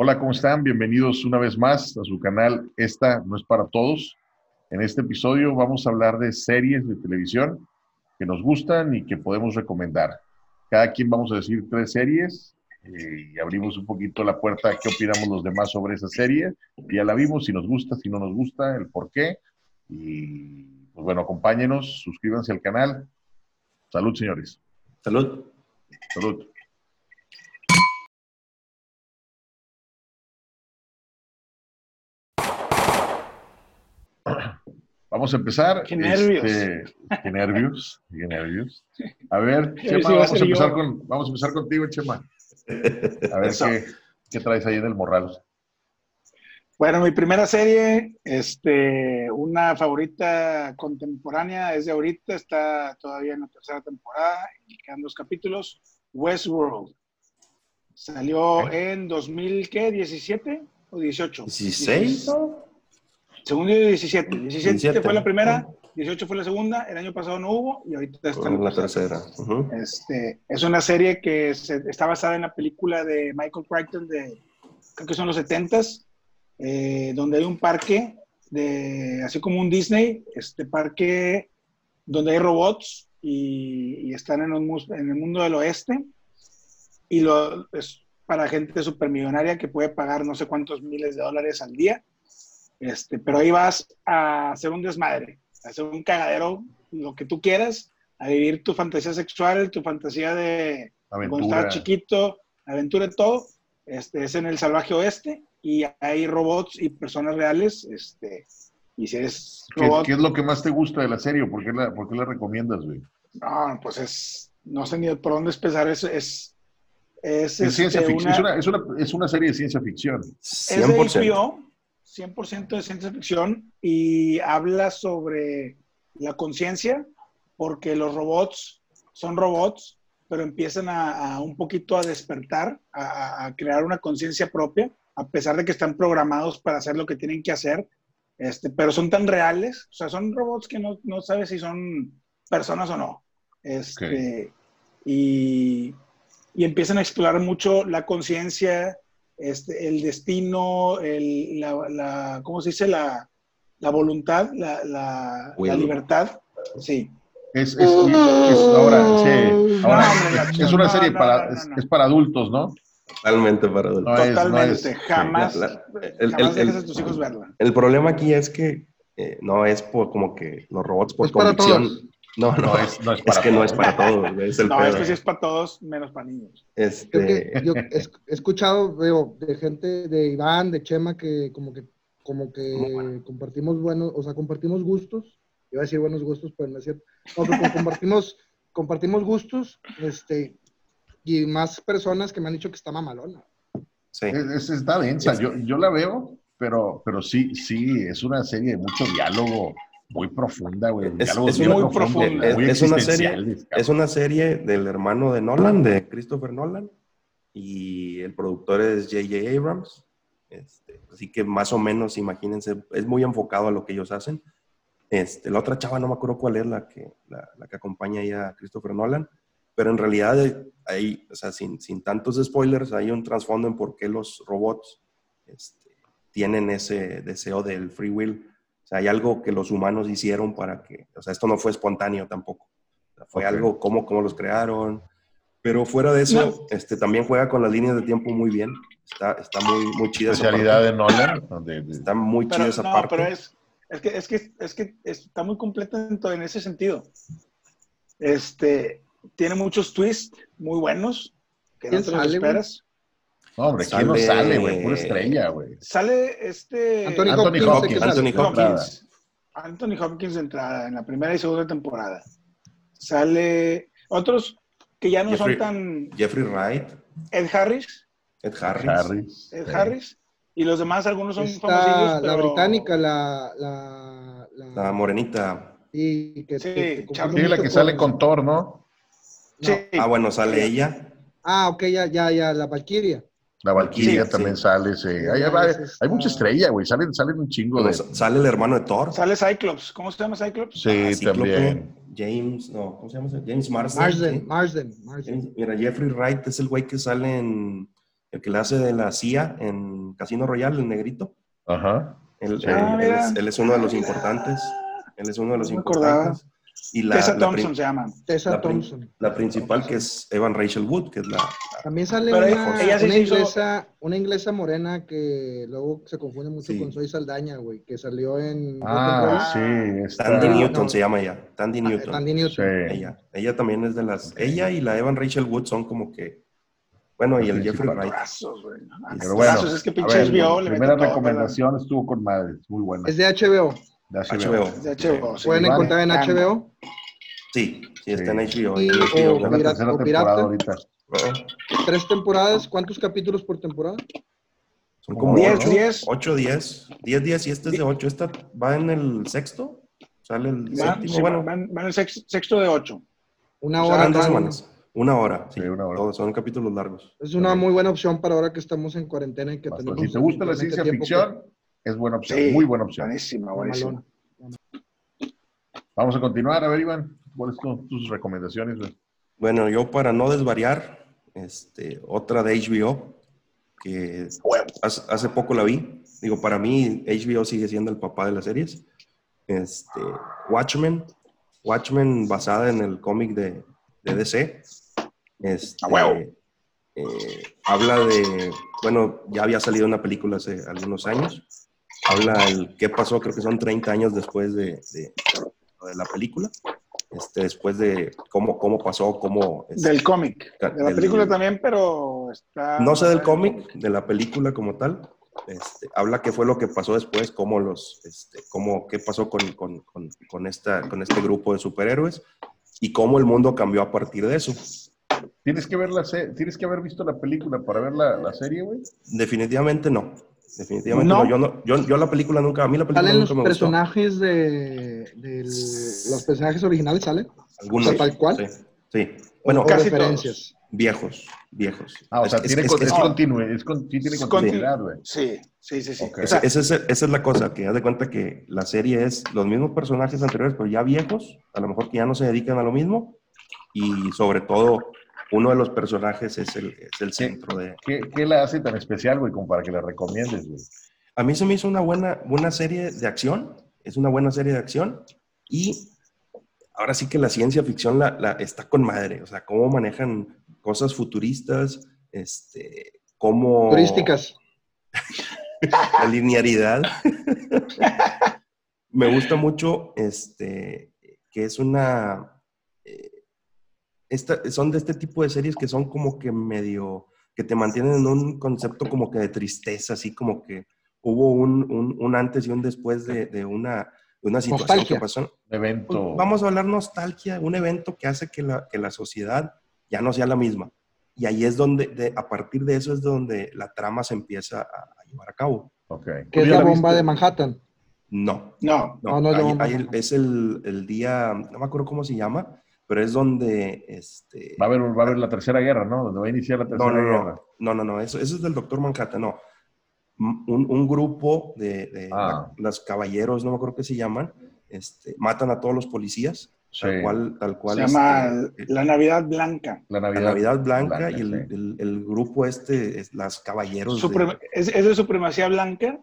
Hola, ¿cómo están? Bienvenidos una vez más a su canal Esta no es para todos. En este episodio vamos a hablar de series de televisión que nos gustan y que podemos recomendar. Cada quien vamos a decir tres series eh, y abrimos un poquito la puerta a qué opinamos los demás sobre esa serie. Ya la vimos, si nos gusta, si no nos gusta, el por qué. Y pues bueno, acompáñenos, suscríbanse al canal. Salud, señores. Salud. Salud. Vamos a empezar. Qué nervios. Este, qué nervios, qué nervios. A ver, Chema, vamos, a empezar con, vamos a empezar contigo, Chema. A ver qué, qué traes ahí en el morral. Bueno, mi primera serie, este, una favorita contemporánea, es de ahorita, está todavía en la tercera temporada y quedan dos capítulos. Westworld. Salió en 2000, ¿qué? ¿17 o 18? 16. Según yo, 17. 17, 17. fue la primera, 18 fue la segunda, el año pasado no hubo y ahorita está Con la tercera. Ujú. Este, es una serie que se- está basada en la película de Michael Crichton de, creo que son los 70s, eh, donde hay un parque, de, así como un Disney, este parque donde hay robots y, y están en, un en el mundo del oeste. Y lo, es para gente supermillonaria que puede pagar no sé cuántos miles de dólares al día. Este, pero ahí vas a hacer un desmadre, a hacer un cagadero, lo que tú quieras, a vivir tu fantasía sexual, tu fantasía de cuando Aventura. estabas chiquito, aventura, todo. Este, es en el salvaje oeste y hay robots y personas reales. Este, y si eres ¿Qué, robot, qué es lo que más te gusta de la serie? ¿Por qué la, por qué la recomiendas, güey? no, pues es, no sé ni por dónde empezar. Es, es, es, Es ciencia este, ficción. Es, una, es, una, es una serie de ciencia ficción. Es de 100%. HBO, 100% de ciencia ficción y habla sobre la conciencia, porque los robots son robots, pero empiezan a, a un poquito a despertar, a, a- a crear una conciencia propia, a pesar de que están programados para hacer lo que tienen que hacer, este, pero son tan reales, o sea, son robots que no, no sabes si son personas o no. Este, y, y empiezan a explorar mucho la conciencia, este, el destino, el, la, la- ¿cómo se dice? La, la voluntad, la, la- libertad. Sí. Es, es, es- ahora, sí, ahora, No, es una serie no, para, no, no, es, no. es para adultos, ¿no? Totalmente para adultos. No es- Totalmente. jamás la- el- jamás el- dejes el- a tus hijos verla. El problema aquí es que eh, no es por como que los robots por Es para convicción. Todos. No, no, No es, es, no es es para que no es todos. para todos. Es el No, pedo. esto sí es para todos, menos para niños. Este, que yo he es- escuchado veo, de gente de Iván, de Chema, que como que como que bueno. compartimos buenos, o sea, compartimos gustos. Iba a decir buenos gustos, pero no es cierto. No, que como compartimos, compartimos gustos, este, y más personas que me han dicho que está mamalona. sí. Es, es- está densa. Yo, yo la veo, pero, pero sí, sí, es una serie de mucho diálogo, muy profunda, güey. Es- muy profunda. muy Es- una cabrón. Es una serie del hermano de Nolan, de Christopher Nolan, y el productor es J.J. Abrams. Este, así que más o menos, imagínense, es muy enfocado a lo que ellos hacen. Este, la otra chava, no me acuerdo cuál es la que, la, la que acompaña ahí a Christopher Nolan, pero en realidad hay, o sea, sin, sin tantos spoilers, hay un trasfondo en por qué los robots este, tienen ese deseo del free will. O sea, hay algo que los humanos hicieron para que, o sea, esto no fue espontáneo tampoco. O sea, fue algo, cómo, cómo los crearon. Pero fuera de eso, este, también juega con las líneas de tiempo muy bien. Está, está muy, muy chida esa especialidad parte. de Nolan. Está muy Pero, chida esa no, parte. pero es, es que, es que, es que está muy completa en, todo- en ese sentido. Este, tiene muchos twists muy buenos que no ¿Quién te los esperas. No, hombre, ¿quién no Sale- sale, güey? Pura estrella, güey. Sale este... Anthony, Anthony Hopkins, sale. Anthony Hopkins. Anthony Hopkins de entrada, en la primera y segunda temporada. Sale otros que ya no Jeffrey- son tan... Jeffrey Wright, Ed Harris, Ed Harris. Harris. Ed Sí. Harris, y los demás, algunos son Está famosillos, la británica, la, la, la, La morenita. y que, Sí, que-. Sí, la que sale con- con Thor, ¿no? Sí. Ah, bueno, sale ella. Ah, ok, ya, ya, ya, la Valkyria. La Valkyria Sí, también sí. sale. sí. Hay, mucha estrella, güey. Salen, salen un chingo de. sa- sale el hermano de Thor. Sale Cyclops. ¿Cómo se llama Cyclops? Sí, Ah, Cíclope, también. James, no, ¿cómo se llama? James Marsden. Marsden, ¿sí? Marsden, Marsden. James- mira, Jeffrey Wright es el güey que sale en. El que le hace de la CIA en Casino Royale, el negrito. Ajá. Él, Sí. él- Ah, él es, él es uno de los importantes. Él es uno de los No importantes. Y la, Tessa la Thompson se llama. Tessa la Thompson. la principal que es Evan Rachel Wood, que es la... También sale Pero una, ella sí una se hizo- inglesa, una inglesa morena que luego se confunde mucho Sí. con Soy Saldaña, güey, que salió en Ah, sí. Tandy Está, Newton no. se llama ella. Tandy Ah, Newton. Tandy Newton. Sí. Ella. Ella también es de las... Ella y la Evan Rachel Wood son como que... Bueno, y el Jeffrey. Wright. Pero bueno, es que pinche ver, HBO la le primera todo, recomendación estuvo con madre, muy buena. Es de HBO. De HBO. ¿verdad? De HBO. sí. Pueden encontrar en Ah, HBO. Sí, sí, está en. HBO. Y- HBO. O la pirata- tercera o temporada pirata. ahorita. Tres temporadas. ¿Cuántos capítulos por temporada? Son como Diez, 8, diez. 8, 10. 10, 10 y este es de 8. Esta va en el sexto. Sale el Van, séptimo. sí, bueno, van, van el sex- sexto de ocho. Una O sea, hora. dos semanas. Una hora. Sí, Sí, una hora. Todos son capítulos largos. Es una muy buena opción para ahora que estamos en cuarentena y que Bastante. tenemos. Si te gusta la ciencia ficción, es buena opción, Sí, muy buena opción. Buenísima, buenísima. Vamos a continuar. A ver, Iván, ¿cuáles son tus recomendaciones? güey? Bueno, yo para no desvariar, este, otra de HBO, que hace, hace poco la vi. Digo, para mí HBO sigue siendo el papá de las series. Este, Watchmen, Watchmen basada en el cómic de, de DC. Este, A huevo. eh, habla de, bueno, ya había salido una película hace algunos años. Habla el qué pasó, creo que son 30 años después de, de- de la película. Este, después de cómo, cómo pasó, cómo... este, Del cómic. De la Del- película también, pero está. no sé del cómic, de la película como tal. Este, habla qué fue lo que pasó después, cómo los, este, cómo, qué pasó con, con, con, con esta, con este grupo de superhéroes y cómo el mundo cambió a partir de eso. Tienes que ver la se- tienes que haber visto la película para ver la, la serie, güey. Definitivamente no. Definitivamente No. no. Yo, no yo, yo la película nunca, a mí la película ¿Salen los nunca me gustó. personajes de, del- los personajes originales? ¿Salen? Algunos. o sea, tal cual. Sí. sí. Bueno, ¿O casi referencias? viejos, viejos. Ah, o sea, es- tiene, es- con- es con- sí tiene continuidad, güey. Sí, sí, sí, sí. Esa es, esa es la cosa, que haz de cuenta que la serie es los mismos personajes anteriores, pero ya viejos, a lo mejor que ya no se dedican a lo mismo, y sobre todo uno de los personajes es el, es el centro de... ¿Qué, ¿Qué la hace tan especial, güey, como para que la recomiendes, güey? A mí se me hizo una buena, buena serie de acción, es una buena serie de acción, y ahora sí que la ciencia ficción la, la- está con madre, o sea, cómo manejan cosas futuristas, este, cómo... Turísticas. la linearidad. Me gusta mucho este que es una esta- son de este tipo de series que son como que medio que te mantienen en un concepto como que de tristeza, así como que hubo un, un- un antes y un después de, de una, de una situación Nostalgia. que pasó. Un Pues, evento. vamos a hablar nostalgia, un evento que hace que la, que la sociedad ya no sea la misma. Y ahí es donde, de- a partir de eso es donde la trama se empieza a, a llevar a cabo. Ok. Que ¿Tú es la la bomba viste? de Manhattan. No, no. no, No, no es ahí- bomba. ahí es el, el día, no me acuerdo cómo se llama, pero es donde, este... Va a haber, va a haber la tercera guerra, ¿no? Donde va a iniciar la no, tercera no, guerra. no, no, no, no, eso, eso es del Doctor Manhattan, no. Un, un grupo de, de Ah. la- los caballeros, no me acuerdo qué se llaman, este, matan a todos los policías, Sí. tal cual, tal cual. Se llama este, La Navidad Blanca. La la Navidad, Navidad Blanca, y el, sí. el- el grupo este, es las caballeros. de- es, es de supremacía blanca,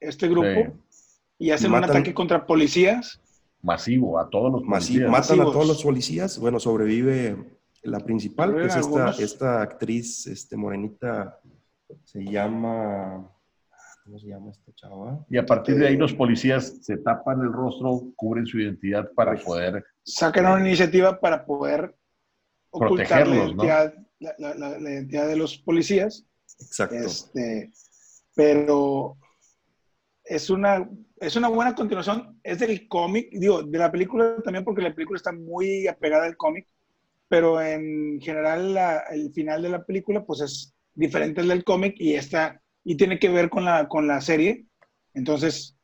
este grupo, Sí. y hacen Y un matan- ataque contra policías. Masivo, a todos los Masi- policías. matan a todos los policías. Bueno, sobrevive la principal, que es esta, esta actriz este, morenita, se llama. ¿Cómo se llama esta chava? Y a partir de ahí los policías se tapan el rostro, cubren su identidad para poder... Sacan una iniciativa para poder ocultar la identidad, la, la- la- la identidad de los policías. Exacto. Este, pero es una, es una buena continuación. Es del cómic, digo, de la película también, porque la película está muy apegada al cómic, pero en general la- el final de la película pues es diferente al del cómic y está y tiene que ver con la, con la serie. Entonces,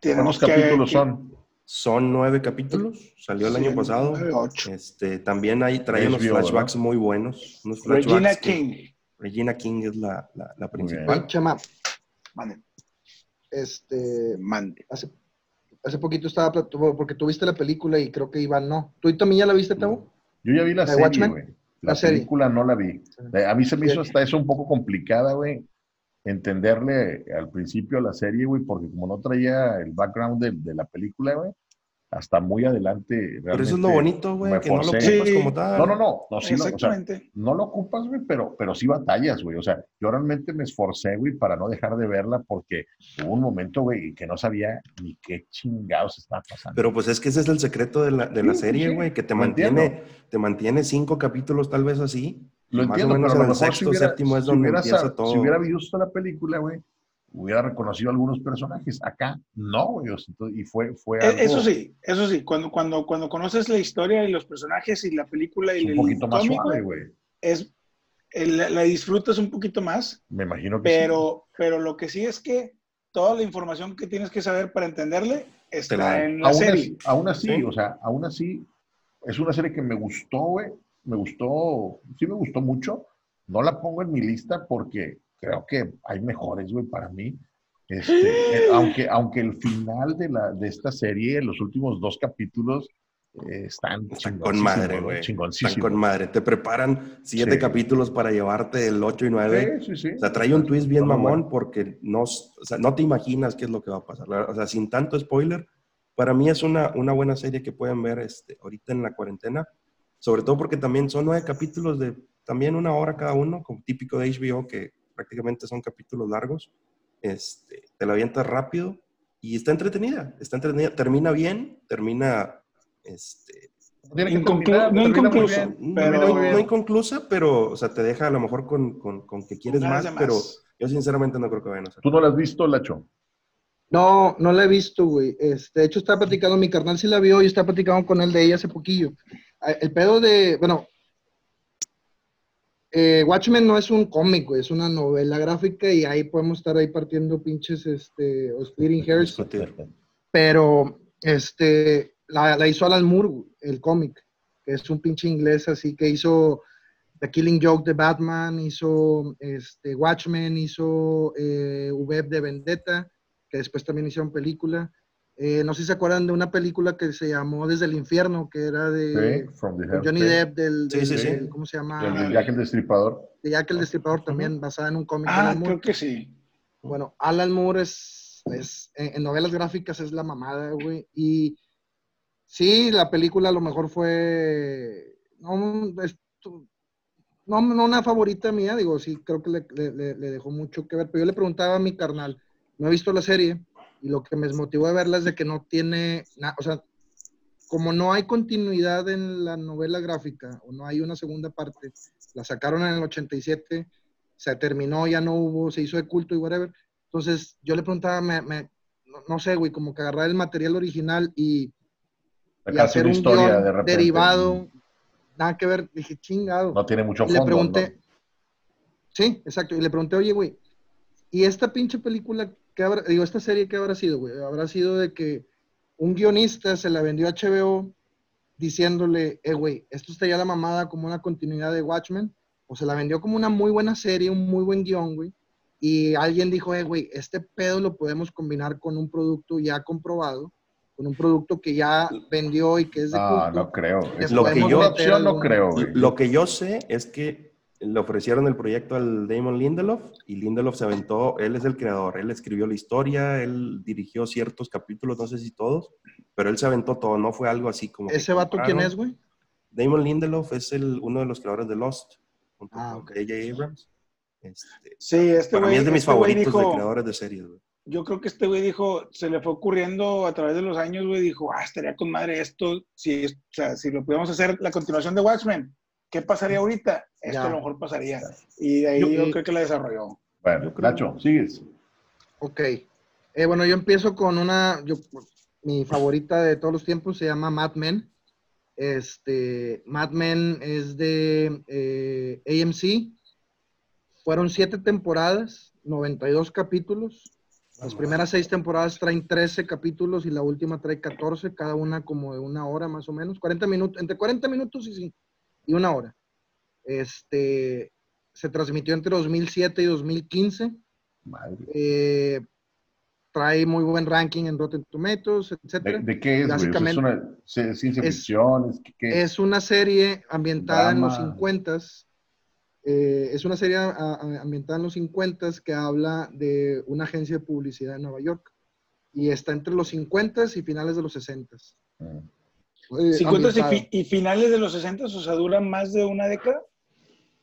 tenemos ¿Cuántos que- capítulos que- son? Son nueve capítulos, salió el Sí, año pasado. ocho. Este, también hay, trae unos flashbacks muy buenos. Unos Regina flashbacks que- King. Regina King es la, la, la principal. Mande, este, mande. hace, hace poquito estaba, porque tú viste la película y creo que Iván no. ¿Tú también ya la viste, Tavo? Yo ya vi la ¿De serie, güey. La, La serie. película no la vi. Eh, A mí se me hizo hasta eso un poco complicada, güey. entenderle al principio a la serie, güey, porque como no traía el background de, de la película, güey, hasta muy adelante. Pero eso es lo bonito, güey, que no lo forcé. ocupas como tal. No, no, no, no, sí, no, o sea, Exactamente. no lo ocupas, güey, pero, pero sí batallas, güey. O sea, yo realmente me esforcé, güey, para no dejar de verla porque hubo un momento, güey, que no sabía ni qué chingados estaba pasando. Pero pues es que ese es el secreto de la, de la Sí, serie, sí, güey, que te mantiene, entiendo. te mantiene cinco capítulos tal vez así. lo más entiendo, o menos pero a en lo el mejor sexto, si hubiera, séptimo es si donde hubiera empieza todo. Si hubiera visto la película, güey, hubiera reconocido algunos personajes. Acá no, sea, entonces- y fue, fue E- algo Eso sí, eso sí, cuando, cuando, cuando conoces la historia y los personajes y la película y un el poquito más suave, güey, es, la disfrutas un poquito más, Me imagino que sí. pero, pero lo que sí es que toda la información que tienes que saber para entenderle está la- en la aún serie. así, aún así, Sí. o sea, aún así, es una serie que me gustó, güey. Me gustó, sí me gustó mucho. No la pongo en mi lista porque creo que hay mejores, güey, para mí. Este, eh, aunque, aunque el final de, la, de esta serie, los últimos dos capítulos, eh, están, Están con madre, güey. Están con madre. Te preparan siete Sí. capítulos para llevarte el 8 y 9. Sí, sí. O sea, trae un twist bien muy mamón bueno. porque no, o sea, no te imaginas qué es lo que va a pasar. O sea, sin tanto spoiler, para mí es una, una buena serie que pueden ver este, ahorita en la cuarentena. Sobre todo porque también son nueve capítulos de también una hora cada uno, como típico de HBO, que prácticamente son capítulos largos. Este, te la avientas rápido y está entretenida. Está entretenida. Termina bien, termina este, Inconclu- no bien, pero- no, inconclusa, pero o sea, te deja a lo mejor con, con- con que quieres más. pero yo sinceramente no creo que vayan a hacer. ¿Tú no la has visto, Lacho? No, no la he visto, güey. Este, de hecho, estaba platicando, mi carnal sí la vio y estaba platicando con él de ella hace poquillo. Ah, El pedo de, bueno, eh, Watchmen no es un cómic, güey, es una novela gráfica y ahí podemos estar ahí partiendo pinches, este, o splitting hairs, pero, este, la, la hizo Alan Moore, el cómic, que es un pinche inglés así que hizo The Killing Joke de Batman, hizo, este, Watchmen, hizo eh, V de Vendetta, que después también hicieron película. Eh, no sé si se acuerdan de una película que se llamó Desde el Infierno, que era de Johnny. Depp, del, Sí, del- sí, sí. del- ¿cómo se llama? El de Jack el Destripador. De Jack el Destripador, también basada en un cómic Ah, Alan Moore. creo que sí. Bueno, Alan Moore es, es- en, en novelas gráficas es la mamada, güey. Y sí, la película a lo mejor fue, no, es- no, no una favorita mía, digo, sí, creo que le, le- le- le dejó mucho que ver. Pero yo le preguntaba a mi carnal, no he visto la serie, y lo que me motivó a verla es de que no tiene, na- o sea, como no hay continuidad en la novela gráfica, o no hay una segunda parte, la sacaron en el 87, se terminó, ya no hubo, se hizo de culto y whatever. Entonces yo le preguntaba, me, me- no, no sé, güey, como que agarrar el material original y, y hacer una un historia guion de repente. derivado, nada que ver. Dije, chingado. No tiene mucho Y le fondo. pregunté, ¿no? sí, exacto, y le pregunté, oye, güey, ¿y esta pinche película, qué habrá, digo, esta serie, qué habrá sido, güey? Habrá sido de que un guionista se la vendió a HBO diciéndole, eh, güey, esto está ya la mamada como una continuidad de Watchmen, o se la vendió como una muy buena serie, un muy buen guion, güey, y alguien dijo, eh, güey, este pedo lo podemos combinar con un producto ya comprobado, con un producto que ya vendió y que es de No, culto. no creo. Es Lo que yo- no creo, güey. Lo que yo sé es que le ofrecieron el proyecto al Damon Lindelof y Lindelof se aventó, él es el creador, él escribió la historia, él dirigió ciertos capítulos, no sé si todos, pero él se aventó todo, no fue algo así como... ¿Ese vato quién es, güey? Damon Lindelof es el, uno de los creadores de Lost, junto Ah, con ok. J.J. Abrams. Este, Sí, este para mí es de mis este favoritos de dijo- creadores de series, güey. Yo creo que este güey dijo, se le fue ocurriendo a través de los años, güey, dijo, ah, estaría con madre esto, si, es- o sea, si lo pudiéramos hacer la continuación de Watchmen, ¿qué pasaría ahorita? Esto Ya. a lo mejor pasaría. Y de ahí Yo- yo, creo que la desarrolló. Bueno, Nacho, sigues. Ok. Eh, bueno, yo empiezo con una, yo, mi favorita de todos los tiempos se llama Mad Men. Este, Mad Men es de eh, AMC. Fueron siete temporadas, 92 capítulos. Las primeras seis temporadas traen 13 capítulos y la última trae 14, cada una como de una hora más o menos. 40 minutos, entre 40 minutos y, y una hora. Este, se transmitió entre 2007 y 2015. Madre. Eh, trae muy buen ranking en Rotten Tomatoes, ¿De, etcétera. de qué es, sea, ¿Es Básicamente- una ciencia es- ficción? ¿Es, qué- qué? Es una serie ambientada en los Drama. 50 Eh, es una serie a- a- ambientada en los 50 que habla de una agencia de publicidad en Nueva York. Y está entre los 50 y finales de los 60. Mm. Eh, 50 y, fi- y finales de los 60, o sea, duran más de una década.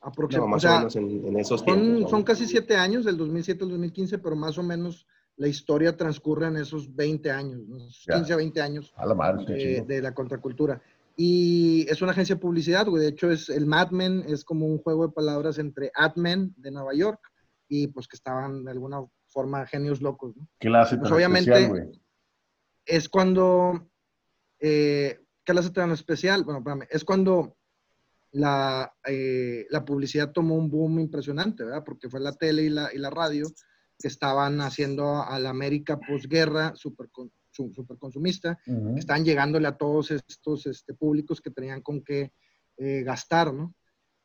Aproxim- No, más o sea, o menos en, en esos Son, tiempos. son ¿no? casi siete años, del 2007 al 2015, pero más o menos la historia transcurre en esos 20 años, ¿no? Esos Ya. 15 a 20 años A la madre, de, de la contracultura. Y es una agencia de publicidad, güey. De hecho, es el Mad Men es como un juego de palabras entre Ad Men de Nueva York y pues que estaban de alguna forma genios locos, ¿no? ¿Qué la hace pues, tan obviamente- especial, güey? Es cuando, eh, ¿qué hace tan especial? Bueno, espérame, es cuando la, eh, la publicidad tomó un boom impresionante, ¿verdad? Porque fue la tele y la, y la radio que estaban haciendo a la América posguerra super, super consumista, que estaban llegándole a todos estos este, públicos que tenían con qué eh, gastar, ¿no?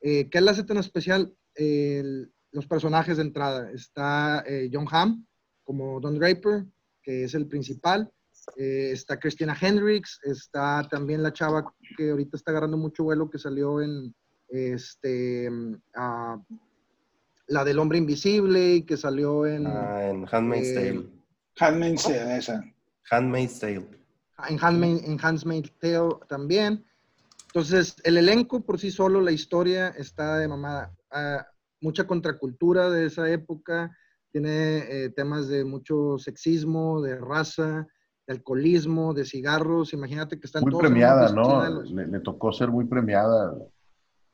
Eh, ¿Qué le hace tan especial? El- los personajes de entrada. Está eh, John Hamm como Don Draper, que es el principal. Eh, está Christina Hendricks, está también la chava que ahorita está agarrando mucho vuelo, que salió en este, ah, la del hombre invisible, y que salió en, Ah, en Handmaid's Eh, Tale. Handmaid's Tale, esa. Handmaid's Tale. en, Handmaid, en Handmaid's Tale también. Entonces, el elenco por sí solo, la historia está de mamada. Ah, mucha contracultura de esa época, tiene eh, temas de mucho sexismo, de raza, de alcoholismo, de cigarros. Imagínate que están Muy todos premiada, ¿no? los- Le, le tocó ser muy premiada,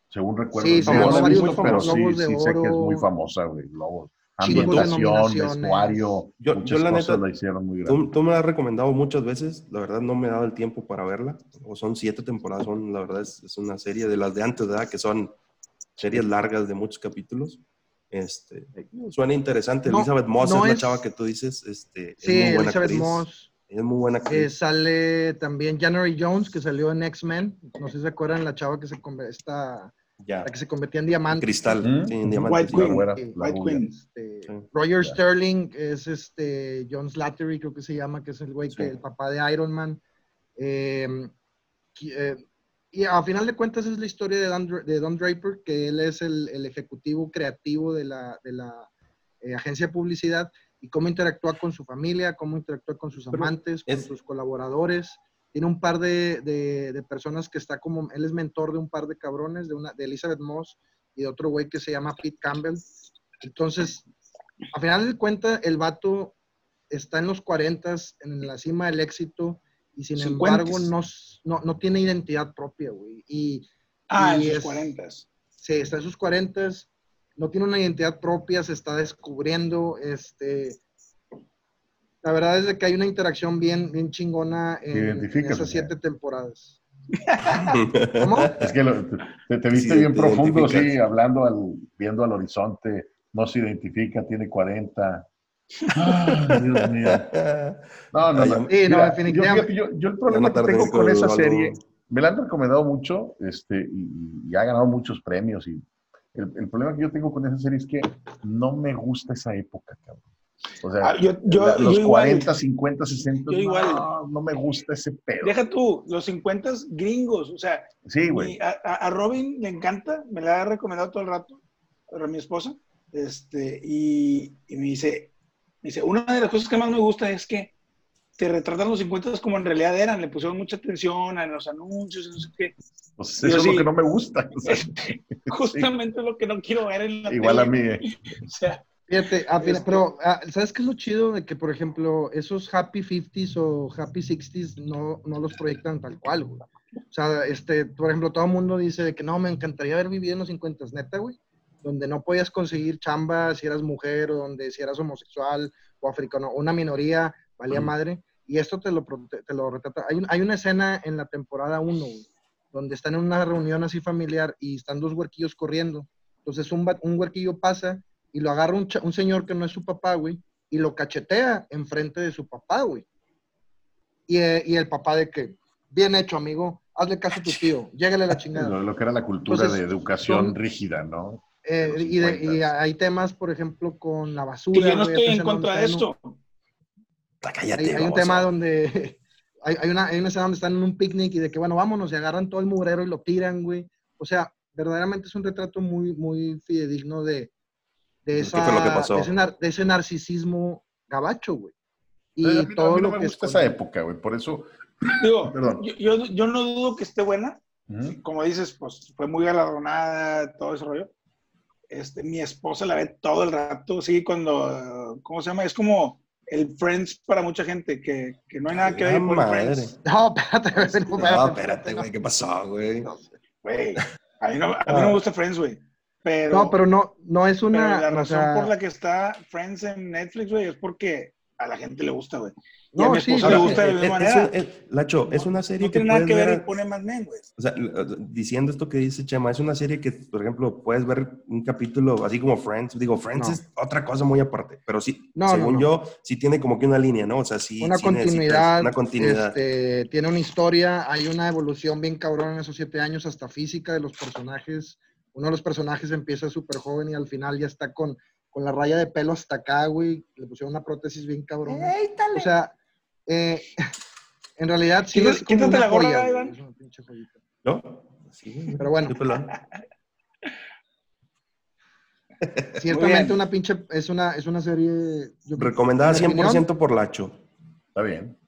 según recuerdo. Sí, No se ganó varios visto, pero sí, de sí sé que es Oro. muy famosa, güey. Globos. Ambientación, vestuario, Yo- muchas yo la cosas neta- la hicieron muy grande. Tú, tú me la has recomendado muchas veces, la verdad no me he dado el tiempo para verla, o son siete temporadas, son, la verdad es, es una serie de las de antes, ¿verdad? Que son series largas de muchos capítulos. Este, suena interesante. No, Elizabeth Moss no es la es- chava que tú dices, este, es Sí, muy buena Elizabeth actriz. Moss. Es muy buena Eh, sale también January Jones, que salió en X-Men. No sé si se acuerdan, la chava que se, esta- ya. la que se convertía en diamante. Cristal, ¿Mm? sí, en diamante, White Queen. güera, la White. Queen. Este, Sí. Roger Ya. Sterling es este John Slattery, creo que se llama, que es el güey que Sí. el papá de Iron Man. Eh, qui- eh, y a final de cuentas es la historia de Don, de Don Draper, que él es el, el ejecutivo creativo de la, de la eh, agencia de publicidad y cómo interactúa con su familia, cómo interactúa con sus amantes, con es- sus colaboradores. Tiene un par de, de- de personas que está como, él es mentor de un par de cabrones, de, una, de Elizabeth Moss y de otro güey que se llama Pete Campbell. Entonces, a final de cuentas, el vato está en los 40, en la cima del éxito, y sin embargo no, no, no tiene identidad propia, güey. Y Ah, Y en sus es- 40. sí, está en sus 40, no tiene una identidad propia, se está descubriendo, este... La verdad es de que hay una interacción bien, bien chingona en, en esas siete temporadas. ¿Cómo? Es que lo- te, te viste Sí, bien te profundo, sí, hablando, al, viendo al horizonte. No se identifica, tiene 40. Ay, Dios mío. No, no, no. Sí, no, Mira, definitivamente. Yo, fíjate, yo- yo el problema que tengo en con esa serie, me la han recomendado mucho este, y, y ha ganado muchos premios. Y el, el problema que yo tengo con esa serie es que no me gusta esa época, cabrón. O sea, Ah, yo- yo- la- los yo igual. 40, 50, 60, Yo igual. no, no me gusta ese pedo. Deja tú, los 50 gringos, o sea, Sí, güey. mi- a, a- a Robin le encanta, me la ha recomendado todo el rato, a mi esposa, este, y, y me dice, me dice, una de las cosas que más me gusta es que te retratan los 50 como en realidad eran, le pusieron mucha atención a los anuncios, no sé qué. Pues yo eso es sí. lo que no me gusta. o sea, Este, justamente lo que no quiero ver en la igual a tele. mí. eh. O sea, Fíjate, ah, fíjate, Este- pero ah, ¿sabes qué es lo chido? De que, por ejemplo, esos Happy 50s o Happy 60s no, no los proyectan tal cual, güey. O sea, este, por ejemplo, todo el mundo dice de que no, me encantaría haber vivido en los 50s, neta, güey. Donde no podías conseguir chamba si eras mujer o donde si eras homosexual o africano, una minoría, valía madre. Y esto te lo, te, lo retrata. Hay, un- hay una escena en la temporada 1, güey, donde están en una reunión así familiar y están dos huerquillos corriendo. Entonces un, un huerquillo pasa y lo agarra un, un señor que no es su papá, güey, y lo cachetea enfrente de su papá, güey. Y, eh, y el papá de que, bien hecho, amigo, hazle caso a tu tío, llégale a la chingada. Lo, lo que era la cultura Entonces, de educación son- rígida, ¿no? Eh, y, de- y 50s. hay temas, por ejemplo, con la que basura. yo no estoy en contra de esto. Cállate, Hay, hay un tema donde hay, hay una, hay una escena donde están en un picnic y de que, bueno, vámonos, y agarran todo el mugrero y lo tiran, güey. O sea, verdaderamente es un retrato muy, muy fidedigno de, de, ¿Qué esa, fue lo que pasó? de ese, nar- de ese narcisismo gabacho, güey. Y a mí, no- a todo mí no lo me que gusta esconde. esa época, güey. Por eso. Digo, Perdón. yo, yo, yo no dudo que esté buena. Ujú. Como dices, pues fue muy galardonada, todo ese rollo. Este, mi esposa la ve todo el rato, sí, cuando, ¿cómo se llama? Es como el Friends para mucha gente, que, que no hay nada que ver con madre. Friends. No, espérate, no, No, espérate, güey, ¿qué pasó, güey? No, sé. Güey, a mí no, a mí no me gusta Friends, güey. Pero, No, pero no, no es pero una. la o razón sea, por la que está Friends en Netflix, güey, es porque a la gente le gusta, güey. Y a No, mi sí, esposa sí, le gusta de la misma manera. es- Lacho, es una serie No que tiene nada que ver ver pone Mad Men, güey. O sea, diciendo esto que dice Chema, es una serie que, por ejemplo, puedes ver un capítulo así como Friends. Digo, Friends No. es otra cosa muy aparte, pero sí, No, no, según no. yo, sí tiene como que una línea, ¿no? O sea, sí. una sí continuidad, Una continuidad. este, tiene una historia, hay una evolución bien cabrón en esos siete años, hasta física de los personajes. Uno de los personajes empieza súper joven y al final ya está con, con la raya de pelo hasta acá, güey. Le pusieron una prótesis bien cabrón. O sea, eh, en realidad sí Quítate- es como quítate una la gorra, joya, Iván. es una pinche joyita. ¿No? Sí. Pero bueno. Ciertamente una pinche, es una, es una serie... yo Recomendada en mi opinión, 100% por Lacho. Está bien.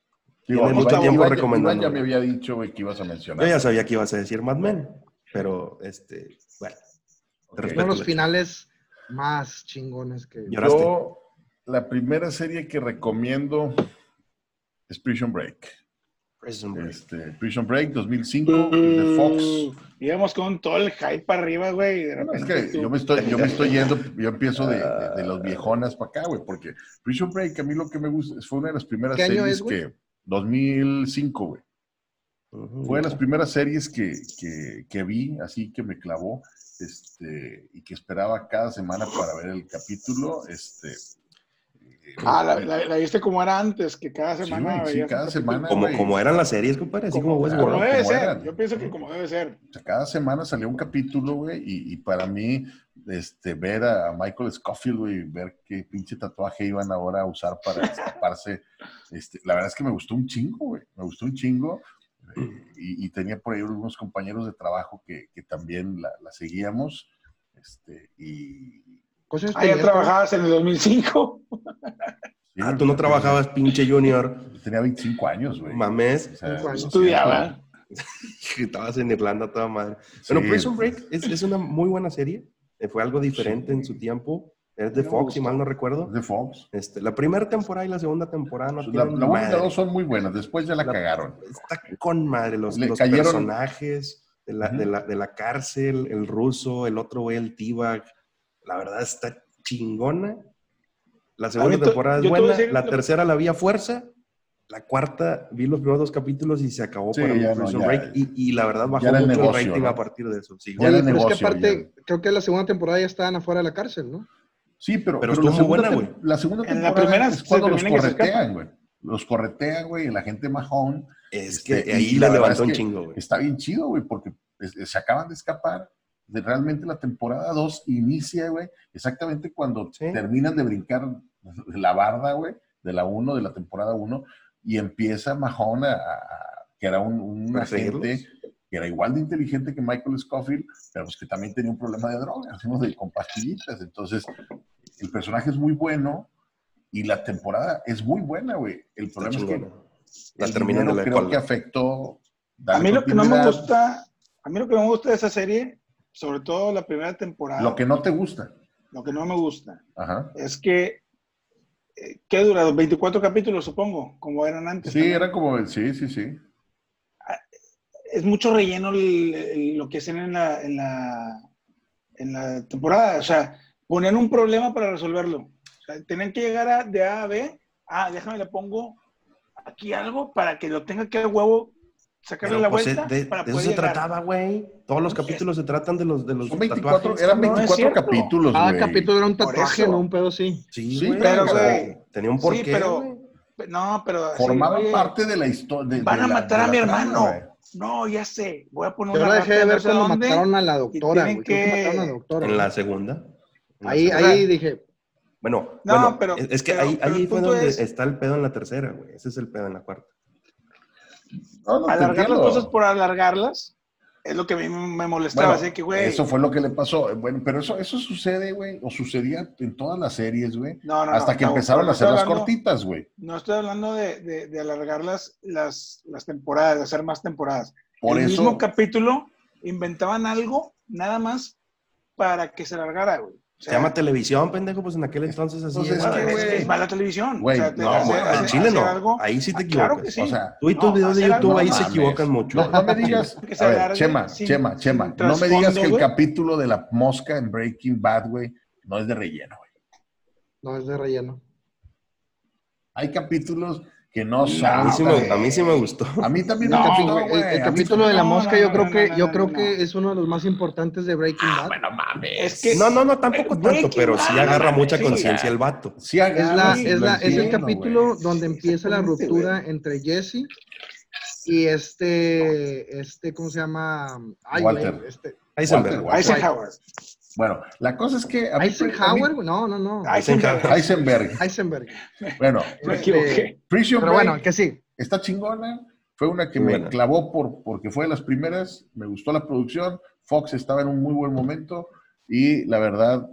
Tiene Iván- mucho tiempo Iván ya- recomendando. Ya me había dicho, güey, que ibas a mencionar. Yo ya sabía que ibas a decir Mad Men, pero este, bueno. Ok. te Uno de los finales más chingones que... Lloraste. Yo, la primera serie que recomiendo es Prison Break. Prison Break. Este, Prison Break 2005 de Fox. Íbamos con todo el hype para arriba, güey. es que tú- yo me estoy, yo me estoy yendo, yo empiezo de, de- de los viejonas para acá, güey, porque Prison Break a mí lo que me gusta, fue una de las primeras ¿Qué año series es, que, 2005, güey. Ujú. Fue de las primeras series que, que, que vi, así que me clavó, este, y que esperaba cada semana para ver el capítulo, este. eh, Ah, la, la- la viste como era antes, que cada semana sí, cada semana, Como, como eran las series, compadre, así como, Como, Westworld. como Bueno, debe como ser. eran. Yo pienso que como debe ser. O sea, cada semana salía un capítulo, güey, y, y para mí, este, ver a Michael Scofield, güey, ver qué pinche tatuaje iban ahora a usar para destaparse, este, la verdad es que me gustó un chingo, güey, me gustó un chingo, y, y tenía por ahí unos compañeros de trabajo que, que también la, la seguíamos, este, y... Cosas Ah, ya trabajabas en el 2005. sí, Ah, tú no trabajabas, pinche Junior. Yo tenía 25 años, güey. Mames. O sea, Cinco años. Estudiaba. Estabas en Irlanda toda madre. sí, Bueno, Prison Break es, es una muy buena serie. Eh, Fue algo diferente en su tiempo. Es de Fox, si mal no es recuerdo. de Fox. Este, la primera temporada y la segunda temporada no La, tienen la la madre. dos son muy buenas, después ya la, La- cagaron. Está con madre. Los, los cayeron- personajes de la, Ujú. de, la, de la cárcel, el ruso, el otro güey, el T-Bag. La verdad está chingona. La segunda temporada es buena. decir- La tercera la vi a fuerza. La cuarta vi los primeros dos capítulos y se acabó Sí, para mí ya no, ya- Break. Y, y la verdad bajó ya era el mucho negocio, el rating ¿no? a partir de eso. Sí, Ya Oye, era pero es que aparte, creo que la segunda temporada ya estaban afuera de la cárcel, ¿no? Sí, pero, Pero pero estuvo la muy segunda, buena, tem- güey. la segunda En la temporada primera es se cuando los corretean, güey. Los corretean, güey, y la gente majón. Es Este, que y ahí la levantó es un que chingo, güey. Está bien chido, güey, porque es- se acaban de escapar. De realmente la temporada 2 inicia, güey, exactamente cuando Sí. terminan de brincar la barda, güey, de la 1, de la temporada 1, y empieza Mahone, a, a- que era un, un agente que era igual de inteligente que Michael Scofield, pero pues que también tenía un problema de drogas, ¿no? De, con pastillitas. Entonces, el personaje es muy bueno y la temporada es muy buena, güey. El problema es que. La el dinero la creo que afectó. A mí lo que no me gusta, a mí lo que no me gusta de esa serie, sobre todo la primera temporada, Lo que no te gusta. lo que no me gusta, Ajá. es que, eh, ¿qué dura? 24 capítulos, supongo, como eran antes. Sí, era como, sí, sí, sí. Es mucho relleno el- el- lo que hacen en la, en, la, en la temporada. O sea, ponían un problema para resolverlo. O sea, tenían que llegar a, de A a B. Ah, déjame le pongo aquí algo para que lo tenga que a huevo sacarle Pero, la pues, vuelta. de, para de eso poder se llegar. trataba, güey. Todos los Sí. capítulos se tratan de los, de los Son 24, tatuajes. eran no es 24 cierto. capítulos, Cada capítulo era un tatuaje. ¿no? Un pedo sí. Sí, Sí, pero, o sea, güey, tenía un sí, porqué, pero- güey. No, pero. Formaban oye, parte de la historia. Van a matar a mi hermano. No, ya sé. Voy a poner Yo una lo dejé de ver no cuando mataron a la doctora, que que- mataron a la doctora. En la segunda. Ahí, ahí dije, Bueno, No, bueno, pero- es, es que pero- ahí, pero ahí fue donde es- está el pedo en la tercera, güey. Ese es el pedo en la cuarta. No, Alargar las cosas por alargarlas. Es lo que a mí me molestaba, Bueno, así que, güey. eso fue lo que le pasó. Bueno, pero eso, eso sucede, güey, o sucedía en todas las series, güey. No, no, hasta no, que no, empezaron no a hacer las cortitas, güey. No estoy hablando de, de- de alargar las, las, las temporadas, de hacer más temporadas. Por el eso, mismo capítulo inventaban algo nada más para que se alargara, güey. O Se llama televisión, pendejo, pues en aquel entonces así Pues es que, es, es mala televisión. Güey, o sea, te- no, hacer- en Chile no. algo- Ahí sí te Ah, claro equivocas. que sí. O sea, Tú y tus No, videos de YouTube algo- ahí no se equivocan mucho. No, no me digas, Que a ver, Chema, sin- Chema, sin Chema, no me digas que el capítulo de la mosca en Breaking Bad, güey, no es de relleno, güey. No es de relleno. Hay capítulos que no son. A mí sí me, tan- a mí sí me gustó. A mí también No, me El, capítulo de la no, mosca, no, yo creo no, que, no, yo no, creo no. que es uno de los más importantes de Breaking Bad. Bueno, mames. Es que- No, no, no, tampoco tanto, Breaking pero sí Bad, agarra no mucha conciencia el vato. Sí, es, agarra, la, sí, es, la- es el capítulo donde empieza la ruptura entre Jesse y este, este, ¿cómo se llama? Ay, Walter. este, Eisenberg. Walter, Eisenhower. Bueno, la cosa es que. Eisenhower, mí- no, no, no. Eisenhower. Eisenberg. Eisenberg. Bueno, Me Este, equivoqué. Prison Pero Break bueno, que sí. está chingona. Fue una que Muy me buena. clavó por, porque fue de las primeras. Me gustó la producción. Fox estaba en un muy buen momento. Y la verdad,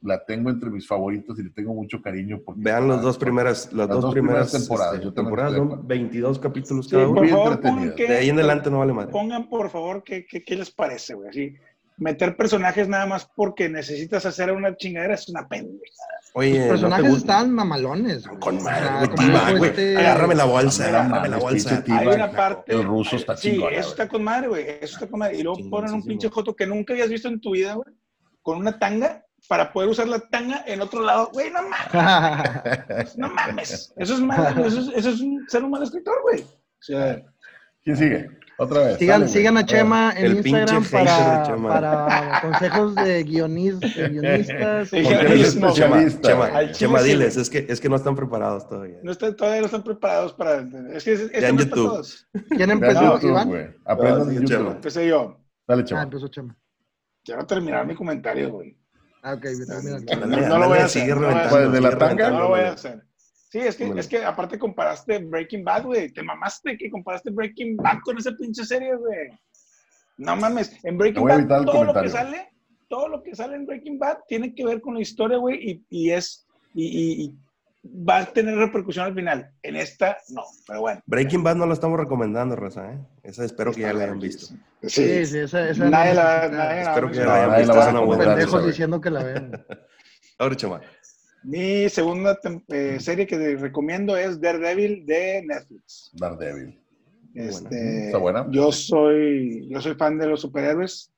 la tengo entre mis favoritos y le tengo mucho cariño. Porque Vean las dos primeras, las, dos, primeras, temporadas. este, temporadas son acuerdo. 22 capítulos Sí, cada por uno. favor, pongan qué- De ahí en adelante no vale madre. pongan por favor qué, qué, qué les parece, güey. Así, meter personajes nada más porque necesitas hacer una chingadera es una pendeja. Oye, Los ¿no te personajes estaban mamalones. güey. Con madre, güey, este- Agárrame la bolsa, agárrame la bolsa. Hay una parte. el ruso está Sí, eso güey. está con madre, güey. Eso está con madre. Y luego ponen un pinche joto que nunca habías visto en tu vida, güey. Con una tanga para poder usar la tanga en otro lado. Güey, no mames. No mames. Eso es, mal, eso es, eso es un- ser un mal escritor, güey. O sea, ¿Quién sigue? Otra vez. Sigan, Dale, sigan a. Chema en el Instagram de para, Chema. para consejos de, guionis- de guionistas. Sí, especialista. Chema, Chema, sí, diles, es que, es que no están preparados todavía. no están, todavía no están preparados para. Es que es, Ya en no YouTube. todos. ¿Quién empezó, YouTube, Iván? Aprendan Ah, sí, YouTube. Chema. Empecé yo. Dale, Ah, chaval. empezó Chema. Quiero terminar mi comentario, güey. Ah, ok, termina. No, no lo voy a hacer. no. Pues, de la tanga, No lo voy a hacer. Sí, es que, Ándale. es que aparte comparaste Breaking Bad, güey. Te mamaste que comparaste Breaking Bad con esa pinche serie, güey. No mames. En Breaking Bad, todo lo que sale, todo lo que sale en Breaking Bad tiene que ver con la historia, güey, y, y es, y, y- y va a tener repercusión al final. En esta, no, pero bueno. Breaking Bad no la estamos recomendando, Raza, ¿eh? Esa espero que ya la hayan visto. Sí, Sí, sí, esa, esa Nadie la, necesita nadie la Espero que va a la hayan visto. la pendejos diciendo que la vean. Ahora, Chema. Mi segunda eh, serie que te recomiendo es Daredevil de Netflix. Daredevil. Este, ¿Está buena? Yo soy, yo soy fan de los superhéroes,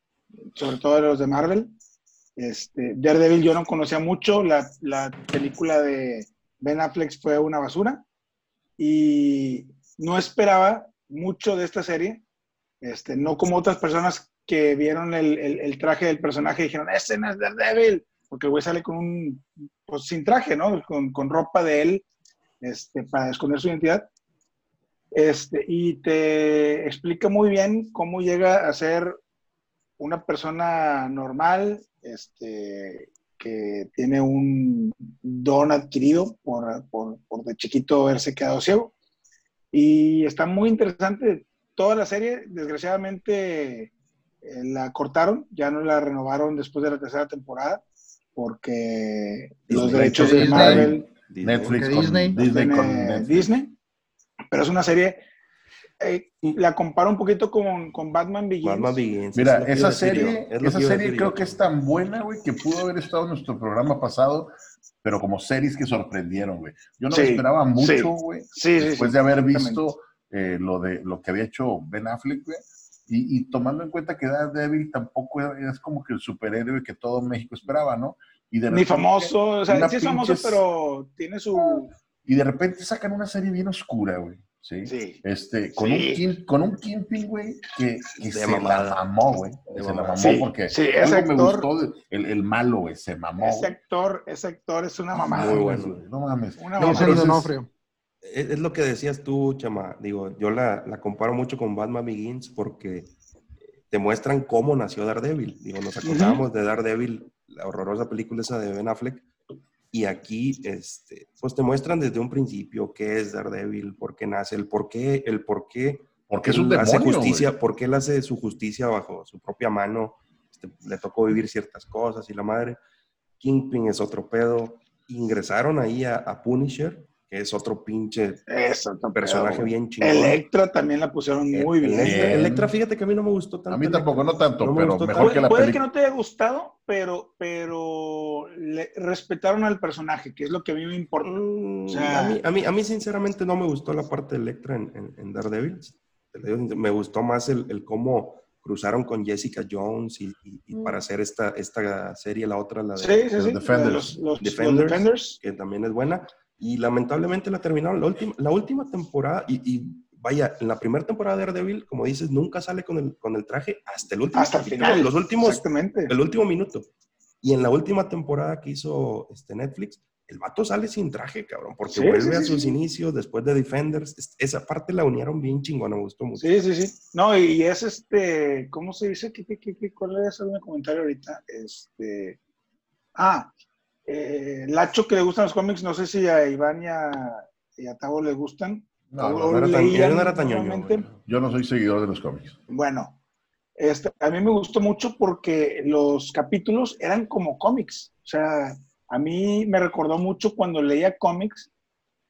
sobre todo de los de Marvel. Este, Daredevil yo no conocía mucho, la, la película de Ben Affleck fue una basura y no esperaba mucho de esta serie, este, no como otras personas que vieron el, el- el traje del personaje y dijeron, ese no es Daredevil, porque el güey sale con un, pues sin traje, ¿no? Con, con ropa de él, este, para esconder su identidad. Este, y te explica muy bien cómo llega a ser una persona normal, este, que tiene un don adquirido por, por, por de chiquito haberse quedado ciego. Y está muy interesante. Toda la serie, desgraciadamente, eh, la cortaron, ya no la renovaron después de la tercera temporada, porque los Disney. derechos de. Marvel Disney. Netflix con Disney. Disney, con Netflix. Disney, pero es una serie. eh, la comparo un poquito con, con Batman Begins. Batman Begins. Mira, esa serie, es esa serie creo que es tan buena, güey, que pudo haber estado en nuestro programa pasado, pero como series que sorprendieron, güey. Yo no Sí, me esperaba mucho, güey, Sí, sí, después sí, de haber visto eh, lo de lo que había hecho Ben Affleck, güey. Y, y tomando en cuenta que Daredevil tampoco es como que el superhéroe que todo México esperaba, ¿no? Y de Ni repente- famoso, o sea, sí es famoso, pinches- pero tiene su. Y de repente sacan una serie bien oscura, güey. ¿sí? Sí. Este, con, Sí. un king, con un Kingpin, güey, que, se mamada. la mamó, güey. Se la mamó Sí, porque sí, ese algo me actor- gustó, el, el malo, güey, se mamó. Ese actor, ese actor es una mamada. Muy No bueno. güey, No mames. Una No, mamada. Dicen pero ese es- Donofrio. Es, es lo que decías tú, Chama. Digo, yo la, la comparo mucho con Batman Begins porque te muestran cómo nació Daredevil. Digo, nos acordábamos de Daredevil, la horrorosa película esa de Ben Affleck. Y aquí, este, pues te muestran desde un principio qué es Daredevil, por qué nace, el por qué, el por qué Porque es un hace justicia, güey. porque él hace su justicia bajo su propia mano. Este, le tocó vivir ciertas cosas y la madre. Kingpin es otro pedo. Ingresaron ahí a, a Punisher, que es otro pinche Eso, otro personaje bien chingón. Electra también la pusieron muy bien. Electra. Electra, fíjate que a mí no me gustó tanto. A mí tampoco, no tanto, No me pero gustó mejor tanto. que la Puede que no te haya gustado, pero, pero le respetaron al personaje, que es lo que a mí me importa. Mm, O sea- a, mí, a, mí, a mí, sinceramente, no me gustó la parte de Electra en, en, en Daredevil. Me gustó más el, el cómo cruzaron con Jessica Jones y, y- y para hacer esta, esta serie, la otra, la de, Sí, sí, sí. Defenders. Los, los- los Defenders. Defenders. que también es buena. Y lamentablemente la terminaron la última, la última temporada. Y, y vaya, en la primera temporada de Daredevil, como dices, nunca sale con el, con el traje hasta el último Hasta el final. Los últimos, Exactamente. el último minuto. Y en la última temporada que hizo este Netflix, el vato sale sin traje, cabrón, porque Sí, vuelve sí, a sus sí. inicios después de Defenders. Es- Esa parte la unieron bien chingona, me gustó mucho. Sí, sí, sí. No, y es este, ¿cómo se dice? ¿Qué, qué, qué, qué- cuál es el comentario ahorita? Este, ah, eh, Lacho que le gustan los cómics, no sé si a Iván y a, y a Tavo le gustan. No, no, o No era tan, leían no era tan ñoño, normalmente. güey. Yo no soy seguidor de los cómics. Bueno, este, a mí me gustó mucho porque los capítulos eran como cómics. O sea, a mí me recordó mucho cuando leía cómics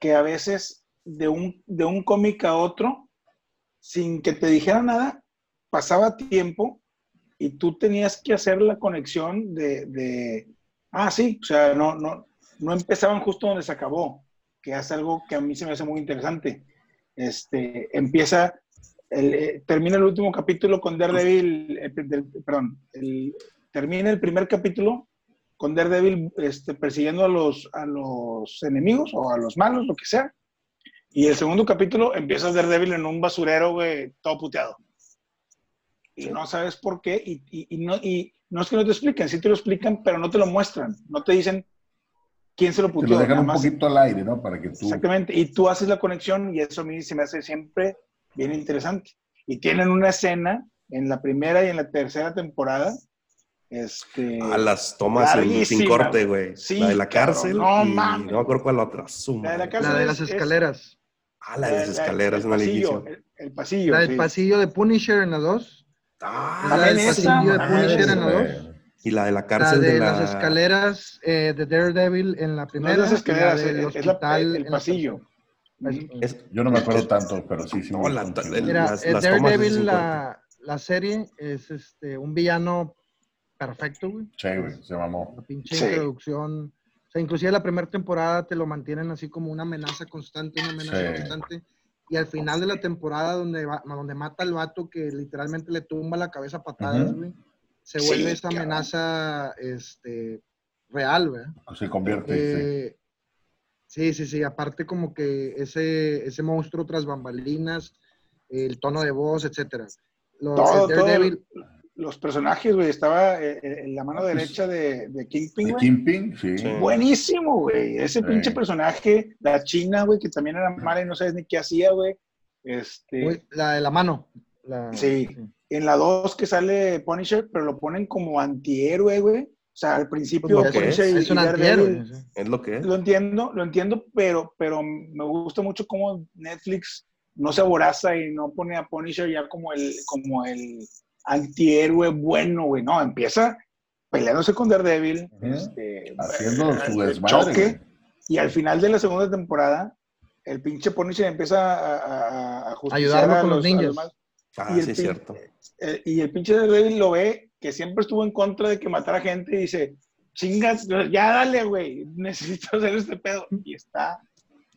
que a veces de un, de un cómic a otro, sin que te dijera nada, pasaba tiempo y tú tenías que hacer la conexión de, de- ah, sí, o sea, no, no, no empezaban justo donde se acabó, que es algo que a mí se me hace muy interesante. Este, empieza, el, eh, termina el último capítulo con Daredevil, eh, del- perdón, el- termina el primer capítulo con Daredevil este, persiguiendo a los, a los enemigos o a los malos, lo que sea. Y el segundo capítulo empieza Daredevil en un basurero, güey, todo puteado. Y no sabes por qué, y, y- y no, y no es que no te expliquen, sí te lo explican, pero no te lo muestran, no te dicen quién se lo Te puteó. lo dejan un más- poquito al aire, ¿no? Para que tú. Exactamente, y tú haces la conexión y eso a mí se me hace siempre bien interesante. Y tienen una escena en la primera y en la tercera temporada. Este, A las tomas sin- corte, güey. Sí, la de la cárcel. no y mames. no me acuerdo cuál la otra. La de la cárcel. La de las es- escaleras. Ah, la de las escaleras el el pasillo, el, el pasillo. La del sí. pasillo de Punisher en la 2. Ah, También pasillo de ah, Punisher esa, en la güey. 2. y la de la La cárcel de, de, la... las escaleras eh, de Daredevil en la No primera. es las escaleras, y la del es, es la- hospital el, pasillo. Es- Yo no me acuerdo tanto, pero sí, sí. me No, la- gustó un chingo. el- Mira, las- eh, las Daredevil, la, la serie, es este, un villano perfecto, güey. Sí, güey, se mamó. La pinche Sí. introducción. O sea, inclusive la primera temporada te lo mantienen así como una amenaza constante, una amenaza Sí. constante. Y al final de la temporada, donde, va- donde mata al vato que literalmente le tumba la cabeza a patadas, güey, se Sí, vuelve esa cabrón. amenaza este, real, güey. Se convierte. sí. Eh, sí, sí, sí. Aparte como que ese, ese monstruo tras bambalinas, el tono de voz, etcétera. Los todo, Daredevil, los personajes, güey, estaba eh, eh, en la mano Pues, derecha de, de Kingpin, De güey. Kingpin, sí. Sí. Buenísimo, güey. Ese Sí. pinche personaje, la china, güey, que también era mala y no sabes ni qué hacía, güey. Este, Uy, la de la mano. la- Sí. en la 2 que sale Punisher, pero lo ponen como antihéroe, güey. O sea, al principio Pues lo que Punisher es. y- Es un antihéroe. Es lo que es. Lo entiendo, lo entiendo, pero, pero me gusta mucho cómo Netflix no se aboraza y no pone a Punisher ya como el, como el antihéroe bueno, güey. No, empieza peleándose con Daredevil, este, Haciendo eh, su eh, desmadre. choque, y al final de la segunda temporada, el pinche Punisher empieza a, a, a Ayudarlo a con los más- Ah, y el sí, es cierto. eh, y el pinche Daredevil lo ve, que siempre estuvo en contra de que matara gente y dice, chingas, ya dale, güey, necesito hacer este pedo. Y está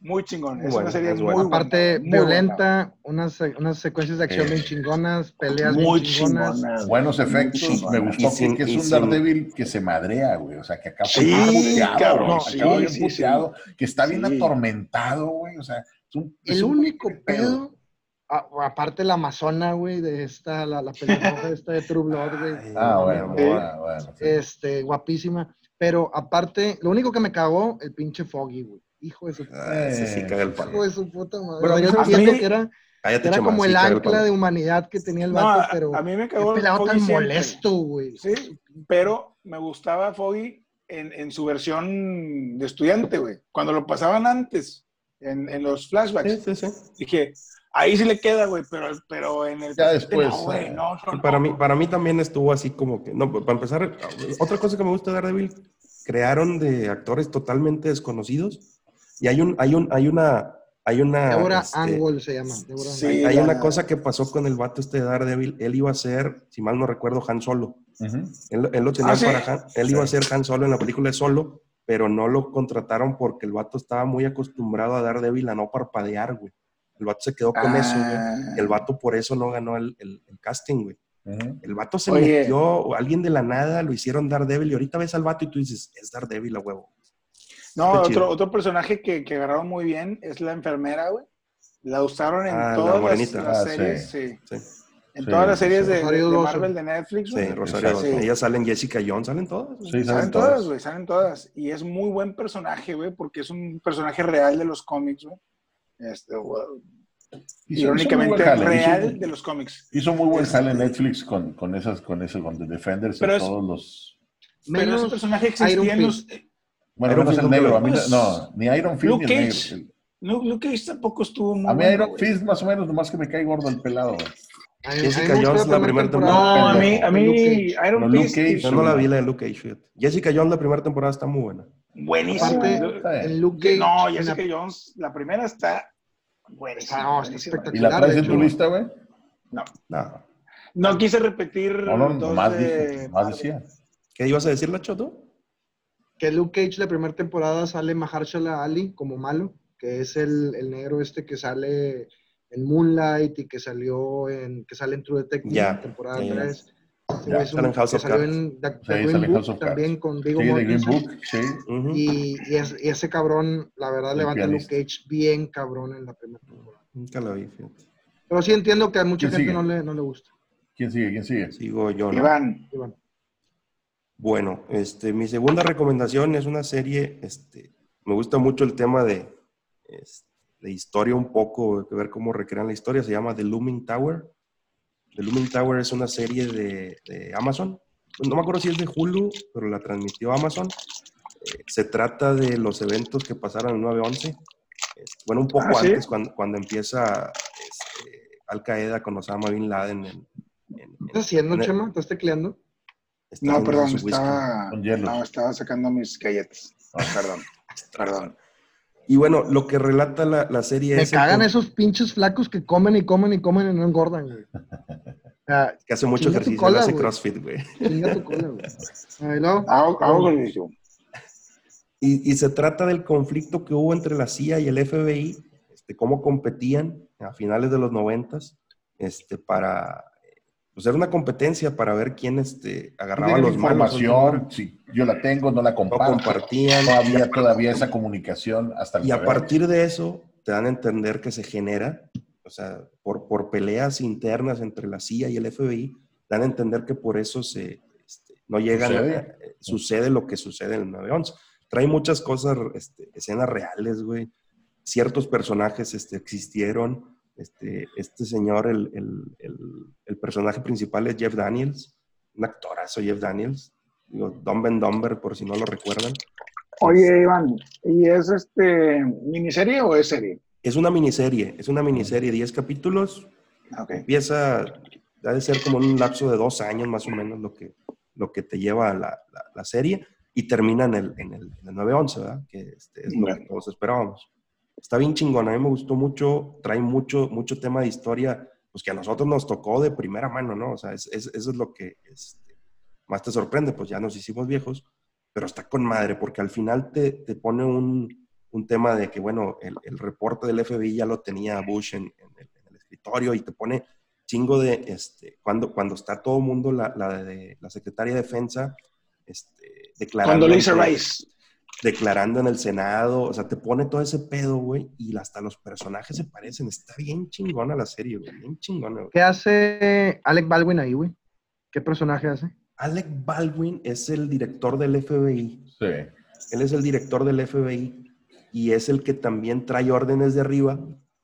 muy chingón. Es bueno, una serie es muy Aparte, muy violenta, unas, unas secuencias de acción Eh. bien chingonas, peleas muy bien chingonas. chingona. Buenos efectos. Me gustó que, sin- que es un sin- Daredevil que se madrea, güey. O sea, que acá Sí, puteado, cabrón, sí, acaba bien sí, puteado, que está bien atormentado, güey. O sea, es un, es El un único pedo. pedo, a- aparte la amazona, güey, de esta, la, la pelirroja esta de True Blood, güey. Ah, bueno, bueno, bueno. sí. Este, guapísima. Pero aparte, lo único que me cagó, el pinche Foggy, güey. Hijo de su, Ah, ese sí caga el palo. hijo de su puta madre. Pero O sea, yo entiendo mí- que era, que era como sí el ancla de humanidad que tenía el vato, pero a mí me qué cagó pelado tan siempre. molesto, güey. Sí, pero me gustaba Foggy en, en su versión de estudiante, güey. Cuando lo pasaban antes, en, en los flashbacks. Sí, sí, sí. Dije, Ahí sí le queda, güey, pero, pero en el... Ya después, No, güey, eh, no, no, Y no. para mí, para mí también estuvo así como que, no, para empezar, otra cosa que me gusta de Daredevil, crearon de actores totalmente desconocidos y hay un, hay un, hay una, hay una, Deborah este, Angle se llama. Deborah Sí. Angle. hay la- una cosa que pasó con el vato este de Daredevil, él iba a ser, si mal no recuerdo, Han Solo. Él, él lo tenía ¿Ah, sí? para Han, él iba a ser Han Solo en la película de Solo, pero no lo contrataron porque el vato estaba muy acostumbrado a Daredevil a no parpadear, güey. El vato se quedó con eso, güey. Ah. El vato por eso no ganó el, el- el casting, güey. El vato se Oye. metió, alguien de la nada lo hicieron Daredevil y ahorita ves al vato y tú dices, es Daredevil a huevo. No, Está chido. otro, otro personaje que, que agarraron muy bien es la enfermera, güey. La usaron en Ah, la todas las, Ah, series, sí. Sí, En Sí, todas las sí, series sí. de. Marvel de Netflix, sí. Rosario. Dawson. Ellas salen Jessica Jones, salen todas. Sí, Salen todas, güey, salen todas. Y es muy buen personaje, güey, porque es un personaje real de los cómics, güey. Este, irónicamente real hizo- de los cómics. Hizo muy buen jale Netflix con, con esas, con eso, con The Defenders Pero y es- todos los. Pero ese Menos personaje existía en los... Bueno, Iron menos Fist el no negro. A mí, Pues, no, ni Iron Fist Luke ni el Cage. negro. Luke, Luke Cage tampoco estuvo muy A mí Iron güey. Fist más o menos, nomás que me cae gordo el pelado. Jessica Jones, la primera No, temporada. a mí, a mí Iron Fist, Yo no la vi la de Luke Cage. Jessica Jones, la primera temporada está muy buena. buenísimo. Luke Cage. no, Jessica Jones, la primera está buenísima. No, buenísima. ¿Y la traes en tu lista, güey? No, No. no quise repetir No, no, dije, más decía. ¿Qué ibas a decir, Lacho, tú? Que Luke Cage la primera temporada sale Mahershala Ali como malo, que es el, el negro este que sale en Moonlight y que salió en que sale en True Detective Ya, temporada ya. 3. Ya, sale en House of salió Cards. en The, The Sí, Green sale en House Book of también con Viggo Sí, Mortensen. Y, y, es- y ese cabrón, la verdad, El levanta a Luke pianista. Cage bien cabrón en la primera temporada. Nunca la vi, fíjate. Pero sí entiendo que a mucha ¿Quién gente sigue? no le, no le gusta. ¿Quién sigue? ¿Quién sigue? Sigo yo, ¿no? Iván, Y bueno, este, mi segunda recomendación es una serie, este, me gusta mucho el tema de, es- de historia un poco, ver cómo recrean la historia, se llama The Looming Tower. The Looming Tower es una serie de, de Amazon, no me acuerdo si es de Hulu, pero la transmitió Amazon. Eh, se trata de los eventos que pasaron en 9-11, Este, bueno, un poco Ah, ¿sí? antes, cuando, cuando empieza este, Al Qaeda con Osama Bin Laden. En, en- ¿qué en- estás haciendo, en- Chema? ¿Estás tecleando? Está no, perdón, estaba, Con hielo. no, estaba sacando mis galletas. Ah. Perdón, perdón. Y bueno, lo que relata la, la serie Me es el cagan esos pinches flacos que comen y comen y comen y no engordan, güey. O sea, que hace mucho ejercicio, cola, hace güey. crossfit, güey. chinga tu cola, güey. Ahí luego, Hago, hago ejercicio. Y, y se trata del conflicto que hubo entre la CIA y el FBI, este, cómo competían a finales de los noventas, este, para pues era una competencia para ver quién este, agarraba los malos. información, si yo la tengo, no la No comparto. compartían. Todavía, todavía esa comunicación hasta el Y a partir de eso te dan a entender que se genera, o sea, por, por peleas internas entre la CIA y el FBI, dan a entender que por eso se, este, no llegan, Sucede. a- eh, sucede lo que sucede en el 911. Trae muchas cosas, este, escenas reales, güey. Ciertos personajes este, existieron. Este, este señor, el, el, el, el personaje principal es Jeff Daniels, un actorazo Jeff Daniels. Digo, Dumb and Dumber, por si no lo recuerdan. Oye, Iván, ¿y es este miniserie o es serie? Es una miniserie, es una miniserie, 10 capítulos. Ok. Empieza, ha de ser como un lapso de dos años más o menos lo que, lo que te lleva la, la- la serie y termina en el, en el, en el 9-11, ¿verdad? Que este, es lo que todos esperábamos. Está bien chingón, a mí me gustó mucho, trae mucho, mucho tema de historia, pues que a nosotros nos tocó de primera mano, ¿no? O sea, es- es- eso es lo que este, más te sorprende, pues ya nos hicimos viejos, pero está con madre, porque al final te, te pone un, un tema de que, bueno, el, el reporte del FBI ya lo tenía Bush en, en el, en el escritorio y te pone chingo de, este, cuando, cuando está todo el mundo, la, la, de, la secretaria de defensa, este, declarando, Condoleezza ante- Rice. Declarando en el Senado, o sea, te pone todo ese pedo, güey, y hasta los personajes se parecen, está bien chingona la serie, güey, bien chingona, güey. ¿Qué hace Alec Baldwin ahí, güey? ¿Qué personaje hace? Alec Baldwin es el director del FBI, Sí. Él es el director del FBI y es el que también trae órdenes de arriba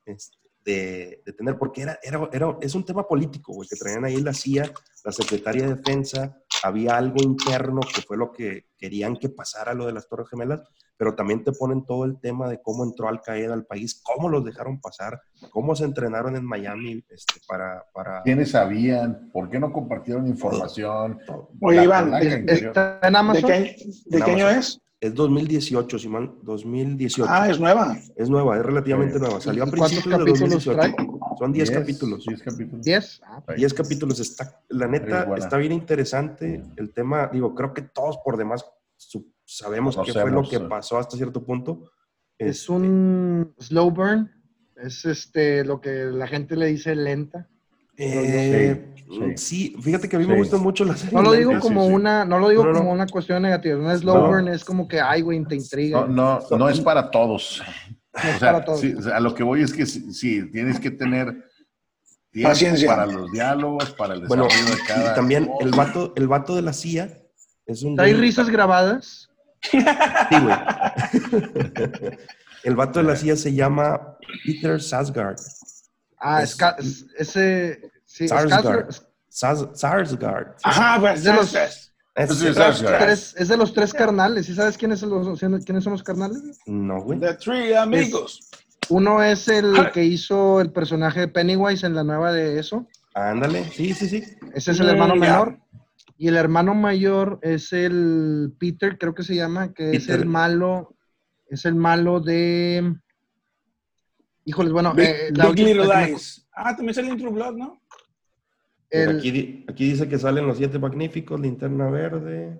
este, de, de tener, porque era, era, era- es un tema político, güey, que traían ahí la CIA, la Secretaría de Defensa, había algo interno que fue lo que querían que pasara lo de las Torres Gemelas, pero también te ponen todo el tema de cómo entró Al Qaeda al país, cómo los dejaron pasar, cómo se entrenaron en Miami este, para, para... ¿Quiénes sabían? ¿Por qué no compartieron información? Oye, La Iván, calaca ¿de, interior. Está en de qué, de qué año es? Es 2018, Simón, 2018. Ah, es nueva. Es nueva, es relativamente Sí. nueva. Salió a ¿Y cuántos principios de capítulos 2018. Son 10 Diez, capítulos. diez capítulos. ¿10? Ah. 10 capítulos. Está, la neta, está bien interesante el tema. Digo, creo que todos por demás su- sabemos qué fue lo que sí. pasó hasta cierto punto. es Este, un slow burn. Es este lo que la gente le dice lenta. eh, Sí, sí, fíjate que a mí me Sí. gustan mucho las series. No lo digo sí, como sí. una, no lo digo No, no, como no. una cuestión negativa. Una slow No. burn es como que, ay, güey, te intriga. No, no, no es para todos. No es O sea, para todos. sí, o sea, a lo que voy es que sí, sí, tienes que tener tiempo Paciencia. para los diálogos, para el Bueno, desarrollo de cada y también el vato, el vato de la CIA es un. ¿Trae güey- risas grabadas? Sí, güey. el vato de la CIA se llama Peter Sarsgaard. Ah, Es- ese. Sí, Sarsgaard. Sarsgaard. Ajá, pues de los- es- Es- Sí, es- Sarsgaard. Tres- es de los tres carnales. ¿Sí sabes quiénes son los, quiénes son los carnales? No, güey. The Three Amigos. Uno es el que hizo el personaje de Pennywise en la nueva de eso. Ándale. Sí, sí, sí. Ese es el Mm, hermano menor. Y el hermano mayor es el Peter, creo que se llama, que es el malo. Es el malo de. Híjoles, bueno. Big, eh, la Big última- Little Lies. Ah, también sale en True Blood, ¿no? El- Aquí, di- aquí dice que salen los siete magníficos, linterna verde.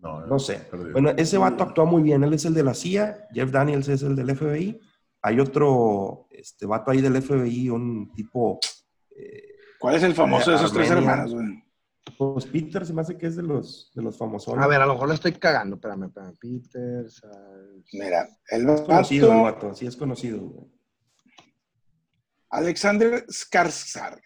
No, No sé. perdido. Bueno, ese vato actúa muy bien. Él es el de la CIA, Jeff Daniels es el del FBI. Hay otro este, vato ahí del FBI, un tipo. eh, ¿Cuál es el famoso de esos tres hermanos, güey? pues Peter se me hace que es de los, de los famosos. A ver, a lo mejor la estoy cagando. Espérame, espérame. Peter. Mira, el Es conocido el vato, vato, sí es conocido. güey. Alexander Skarsgård.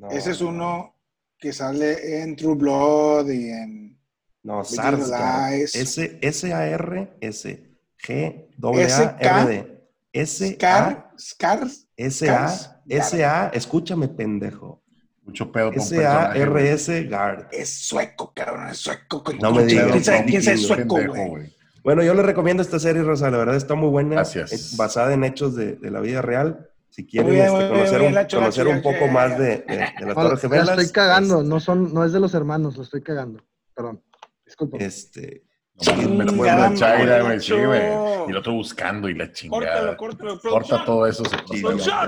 No, Ese es no, uno que sale en True Blood y en... No, Sarsgaard. Lies. S, S-A-R-S. G, A-R-D. S-A, Scar, Scars, S-A. S-A, escúchame, pendejo. Mucho pedo con. S-A-R-S, Guard. es sueco, cabrón, es sueco. No me ¿Quién digas, ¿Quién vikingo, sueco, Pendejo, güey? Bueno, yo le recomiendo esta serie, Rosa, la verdad está muy buena. Gracias. Es basada en hechos de, de la vida real. Si quieren bien, este, bien, conocer, bien, un, conocer un poco más de, de- de las Torres la estoy cagando. No, son, no es de los hermanos, lo estoy cagando. Perdón. Disculpa. Este, No, Sí, me la chaira, güey, sí, güey. Y el otro buscando y la chingada. córtalo, Corta todo eso. Sí.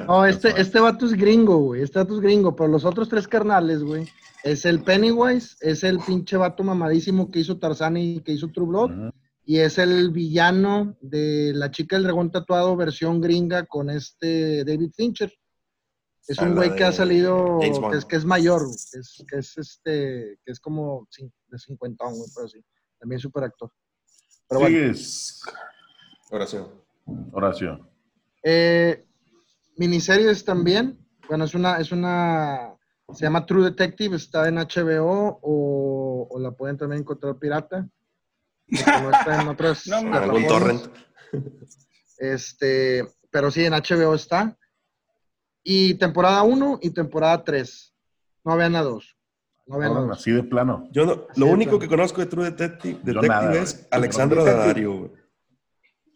No, este, este vato es gringo, güey. Este vato es gringo, pero los otros tres carnales, güey. Es el Pennywise, es el pinche vato mamadísimo que hizo Tarzán y que hizo True Blood. Y es el villano de La chica del dragón tatuado, versión gringa, con este David Fincher. Es un güey que ha salido, que es, que es mayor, que es, que es este, que es como de 50, güey, pero sí. También súper actor. Pero bueno. Sigues, oración. Horacio. Eh, miniseries también. Bueno, es una, es una, se llama True Detective, está en HBO o, o la pueden también encontrar pirata. Porque no está en otras No, algún torrent. Este, pero sí, en HBO está. Y temporada 1 y temporada 3. No vean a 2. No vean a No, 2. así de plano. Yo no- lo único plano. que conozco de True Detective, Detective nada, es. Alexandra Detective. Daddario. güey.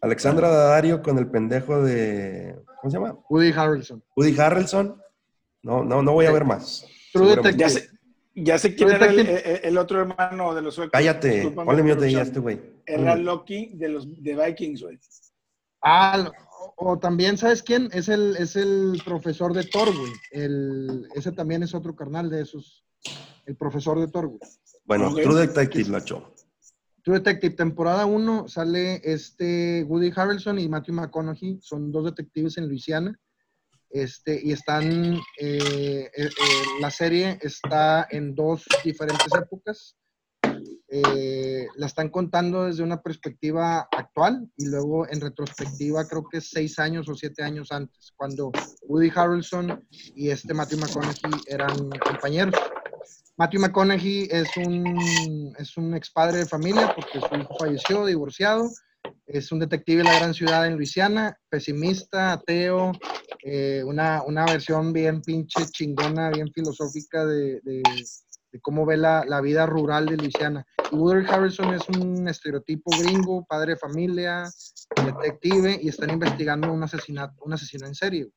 Alexandra Daddario con el pendejo de. ¿Cómo se llama? Woody Harrelson. Woody Harrelson. No, no, no voy a ver más. True Seguramente. Ya sé, ya sé quién era el, Detective. el- el otro hermano de los suecos. Cállate. Ahí a producción. este güey. Era Loki de los de Vikings, güey. Ah, o, o también, ¿sabes quién? Es el, es el profesor de Thor, güey. El, ese también es otro carnal de esos. El profesor de Thor, güey. Bueno. True Detective, Lacho. True Detective, temporada 1, sale este Woody Harrelson y Matthew McConaughey. Son dos detectives en Luisiana. Este, y están, eh, eh, eh, la serie está en dos diferentes épocas. Eh, la están contando desde una perspectiva actual y luego en retrospectiva creo que seis años o siete años antes, cuando Woody Harrelson y este Matthew McConaughey eran compañeros. Matthew McConaughey es un, es un ex padre de familia porque su hijo falleció, divorciado. Es un detective de la gran ciudad en Luisiana, pesimista, ateo, eh, una, una versión bien pinche chingona, bien filosófica de, de, de cómo ve la, la vida rural de Luisiana. Y Woodard Harrison es un estereotipo gringo, padre de familia, detective, y están investigando un asesinato, un asesino en serie,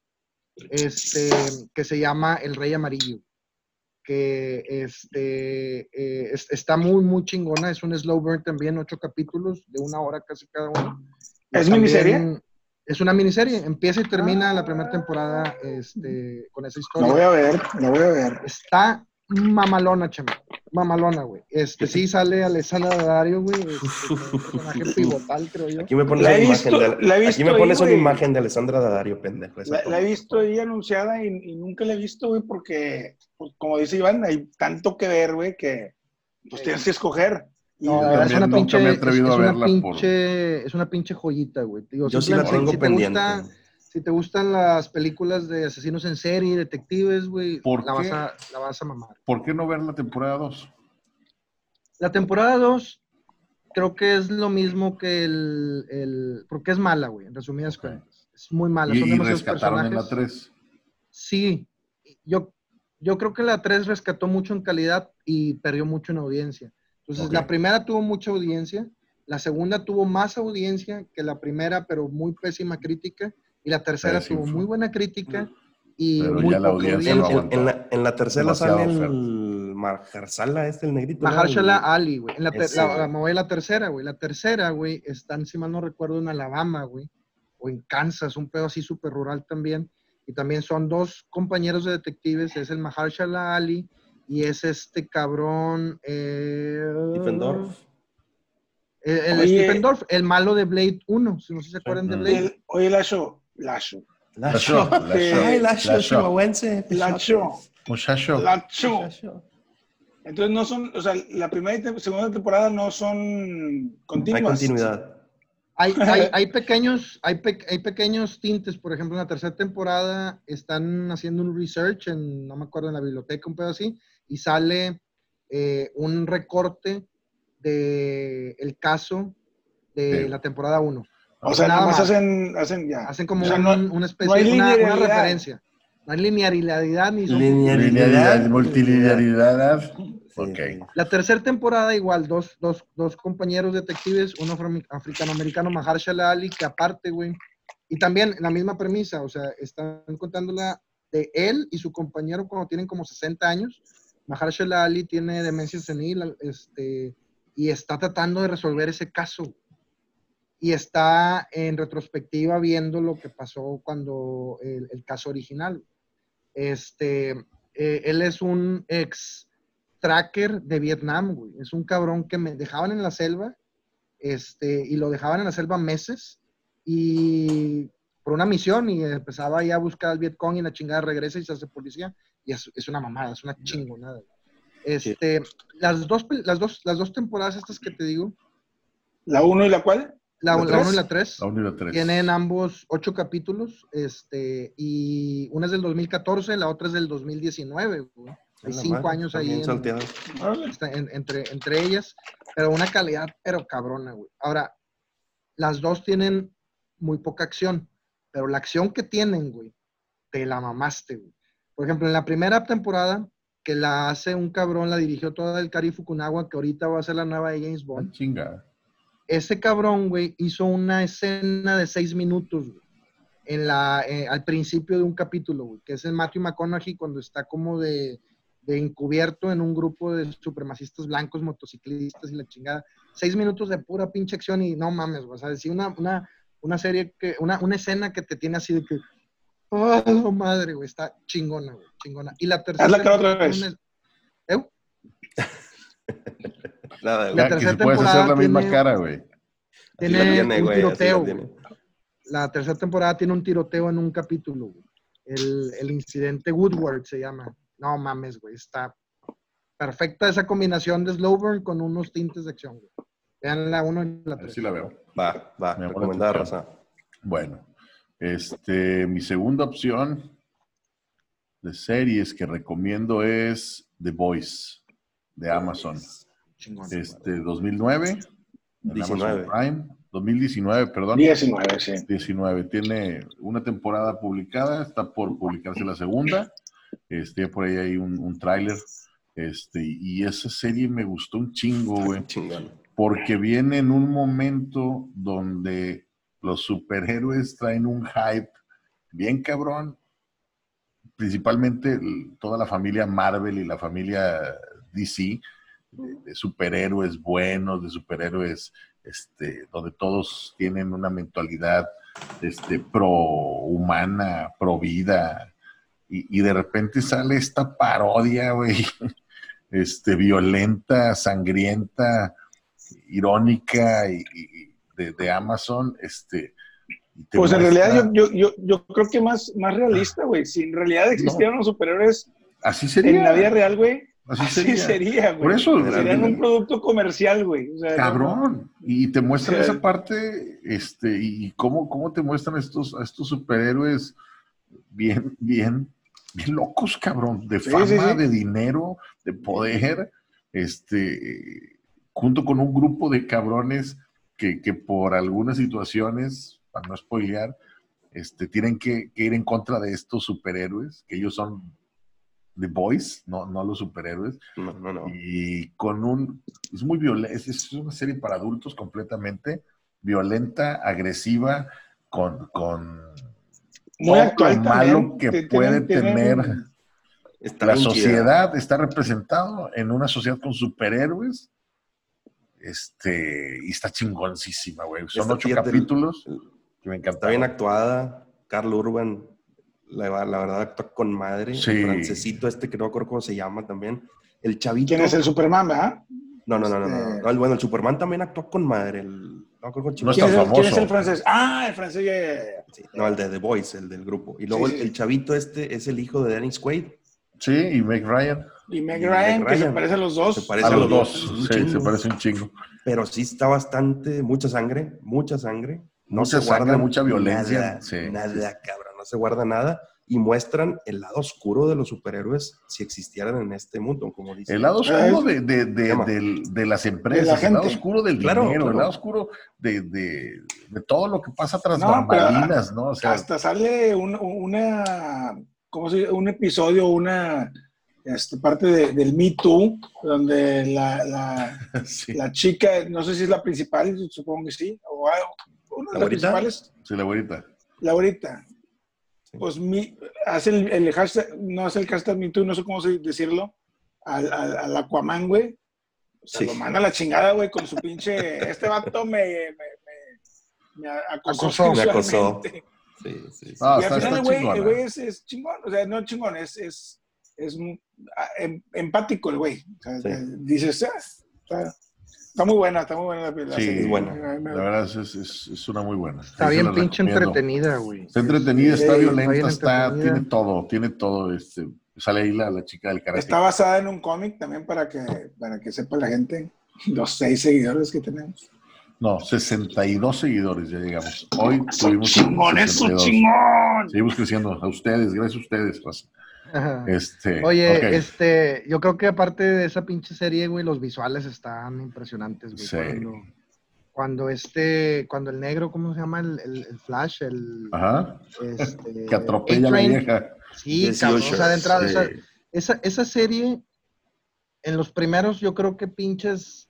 este, que se llama El Rey Amarillo que este, eh, es- está muy, muy chingona. Es un slow burn también, ocho capítulos de una hora casi cada uno. ¿Es También miniserie? Es una miniserie. Empieza y termina la primera temporada este, con esa La voy historia. a ver, la voy a ver. Está mamalona, chama. Mamalona, güey. Este, sí sale Alessandra Dario, güey. Este, un personaje pivotal, creo yo. Aquí me pones La una he imagen visto- de, la he aquí visto me ahí, pones una güey. imagen de Alessandra Daddario, pendejo. La, la he visto ahí anunciada y, y nunca la he visto, güey, porque, pues, como dice Iván, hay tanto que ver, güey, que pues tienes que escoger. No, Yo la verdad, es una nunca pinche, me he es, atrevido es a una verla por- pinche, es una pinche joyita, güey. Digo, Yo sí la tengo si te pendiente. gusta- si te gustan las películas de asesinos en serie, detectives, güey, ¿Por la vas, a, la vas a mamar. ¿Por qué no ver la temporada 2? La temporada 2 creo que es lo mismo que el... el porque es mala, güey, en resumidas Ok. cuentas. Es muy mala. Y, son y rescataron en la personajes. 3. Sí, yo, yo creo que la 3 rescató mucho en calidad y perdió mucho en audiencia. Entonces, Ok. la primera tuvo mucha audiencia, la segunda tuvo más audiencia que la primera, pero muy pésima crítica, y la tercera Pésimo. tuvo muy buena crítica y Pero muy ya la audiencia En, no audiencia. en- en la, en la tercera Demasiado sale el Mahershala, este, el negrito. ¿no? Mahershala El- Ali, güey. En la, ter- la, la- me voy a la tercera, güey. La tercera, güey, están, si mal no recuerdo, en Alabama, güey. O en Kansas, un pedo así súper rural también. Y también son dos compañeros de detectives. Es el Mahershala Ali y es este cabrón. Eh. El, el Oye. El malo de Blade 1. Si no sé si se acuerdan de. Blade. El- oye, Lacho, Lacho, La La show. show, la Eh, show, Ay, la la show show. chihuahuense. Lacho, Muchacho. Lacho. La show. Entonces no son, o sea, la primera y te- segunda temporada no son Hay continuas. continuidad. Hay, hay, hay pequeños, hay, pe- hay pequeños tintes, por ejemplo, en la tercera temporada están haciendo un research en, no me acuerdo, en la biblioteca, un pedo así, y sale eh, un recorte de el caso de Sí. la temporada 1. O sea, Nada más más. hacen, hacen ya. Hacen como O sea, un- no- una especie no hay una, una referencia. No hay linealidad ni son- Linealidad, multilinealidad. Sí, Ok. sí. La tercera temporada, igual, dos, dos, dos compañeros detectives, uno afro- africano-americano, Mahershala Ali, que aparte, güey, y también la misma premisa, o sea, están contándola de él y su compañero cuando tienen como 60 años. Mahershala Ali tiene demencia senil, este, y está tratando de resolver ese caso. Y está en retrospectiva viendo lo que pasó cuando el, el caso original. Este, eh, él es un ex tracker de Vietnam, güey. Es un cabrón que me dejaban en la selva, este, y lo dejaban en la selva meses, y por una misión, y empezaba ya a buscar al Vietcong y la chingada regresa y se hace policía, y es, es una mamada, es una chingonada. Este, las, dos, las, dos, las dos temporadas estas que te digo, La uno y la cual. la ¿La 1 tres? y la 3, La 1 y la 3. tienen ambos ocho capítulos, este, y una es del 2014, la otra es del 2019, güey. Hay cinco madre, años ahí en- en- entre, entre ellas, pero una calidad, pero cabrona, güey. Ahora, las dos tienen muy poca acción, pero la acción que tienen, güey, te la mamaste, güey. Por ejemplo, en la primera temporada, que la hace un cabrón, la dirigió toda el Cari Fukunaga, que ahorita va a ser la nueva de James Ah, Bond. chinga. Ese cabrón, güey, hizo una escena de seis minutos, güey, en la, eh, al principio de un capítulo, güey, que es el Matthew McConaughey cuando está como de, de encubierto en un grupo de supremacistas blancos, motociclistas y la chingada. Seis minutos de pura pinche acción y no mames, güey. O sea, sí, una, una, una serie que, una, una escena que te tiene así de que, oh, madre, güey, está chingona, güey, chingona. Y la tercera. Hazla cara otra temporada vez. tiene- ¿Eh? Nada, güey. La Ya, que tercera si puedes hacer la temporada misma tiene- cara, güey. Tiene, la tiene, un güey, la tiroteo. tiene. La tercera temporada tiene un tiroteo en un capítulo, güey. El, el incidente Woodward se llama. No mames, güey. Está perfecta esa combinación de slow burn con unos tintes de acción, güey. Vean la 1 y la A ver 3. si la veo. Va, va, Me la recomendada raza. Bueno, este, mi segunda opción de series que recomiendo es The Voice de Amazon. Este, 2009, en 19. Amazon Prime. 2019, perdón. 19, sí. 19. Tiene una temporada publicada, está por publicarse la segunda. Este, por ahí hay un, un tráiler. Este, y esa serie me gustó un chingo, güey. Porque viene en un momento donde los superhéroes traen un hype bien cabrón. Principalmente toda la familia Marvel y la familia DC, de, superhéroes buenos, de superhéroes este, donde todos tienen una mentalidad este, pro humana, pro vida, y, de repente sale esta parodia, güey, este, violenta, sangrienta, irónica y de, de Amazon, este. Pues en realidad yo, yo, yo, yo creo que más, más realista, güey. Si en realidad existieran los superhéroes así sería. en la vida real, güey, Así así sería. güey. Por eso, Serían un producto comercial, güey. O sea, Cabrón. Y te muestran esa parte, este, y cómo, cómo te muestran estos, a estos superhéroes bien, bien, bien locos, cabrón, de Sí, fama, sí, sí. de dinero, de poder, este, junto con un grupo de cabrones que, que por algunas situaciones, para no spoilear, este, tienen que, que ir en contra de estos superhéroes, que ellos son The Boys, no, no los superhéroes. No, no, no. Y con un. Es muy violenta. Es, es una serie para adultos completamente. Violenta, agresiva, con. con Muy todo actual malo que Tienen- puede tienen- tener Está la sociedad. Está representado en una sociedad con superhéroes. Este. Y está chingoncísima, güey. Son Está ocho capítulos que me Está encantaron. bien actuada. Carl Urban, la, la verdad, actúa con madre. Sí. El francesito este, que no me acuerdo cómo se llama también. El chavito. ¿Quién es el Superman, verdad? No, no, no, no, no. Este- no, el- bueno, el Superman también actuó con madre. El, no acuerdo cómo No ¿Quién está es, el, quién es famoso. el francés? Ah, el francés. ya, ya, ya. Sí, no, el de The Voice, el del grupo. Y luego Sí, el, el chavito este es el hijo de Dennis Quaid. Sí, y Meg Ryan. Y Meg Ryan, Meg que se Ryan. parecen los dos. Se parece A a los los dos. Sí, se parece un chingo. Pero sí está bastante, mucha sangre, mucha sangre. No Mucha se sangre, guarda mucha violencia. Nada, Sí, nada, cabrón. No se guarda nada. Y muestran el lado oscuro de los superhéroes si existieran en este mundo, como dice. El lado oscuro de, de, de, de las De la empresas, el lado oscuro del Claro, dinero, el lado oscuro de, de, de todo lo que pasa tras No, bambalinas, ¿no? O sea, Hasta sale un, una, ¿cómo se? Un episodio, una este, parte de- del Me Too, donde la, la, sí, la chica, no sé si es la principal, supongo que sí, o una de ¿La las principales, sí, la güerita. Laurita. Sí. Pues mi, hace el, el hashtag, no hace el hashtag Me Too, no sé cómo se- decirlo, al, al, al Aquaman, güey. O sea, Sí. lo manda a la chingada, güey, con su pinche. Este vato me, me, me, me acosó. Acosó. Me acosó. Sí, sí, sí. Ah, y al está- final está el güey, güey es, es chingón, o sea, no chingón, es, es, es ah, em- empático el güey. O sea, Sí. eh, dices, ah, está, está muy buena, está muy buena la, la Sí, serie. es buena. Me- La verdad es, es, una muy buena. Está Ahí bien pinche recomiendo. entretenida, güey. Está entretenida, está violenta, está bien está, entretenida. tiene todo, tiene todo. Este, sale ahí la, la chica del karate. Está basada en un cómic también para que, para que sepa la gente, los seis seguidores que tenemos. No, 62 seguidores ya llegamos. Hoy Son tuvimos chingones, son 62. chingón. Seguimos creciendo. A ustedes, gracias a ustedes, raza. Ajá. Este, Oye, este, yo creo que aparte de esa pinche serie, güey, los visuales están impresionantes, güey. Sí. Cuando, cuando este, cuando el negro, ¿cómo se llama? El, el- el Flash, el Ajá, este, que atropella a la vieja. Sí, cabrón, o sea, de entrada, Sí. esa, esa, esa serie, en los primeros, yo creo que pinches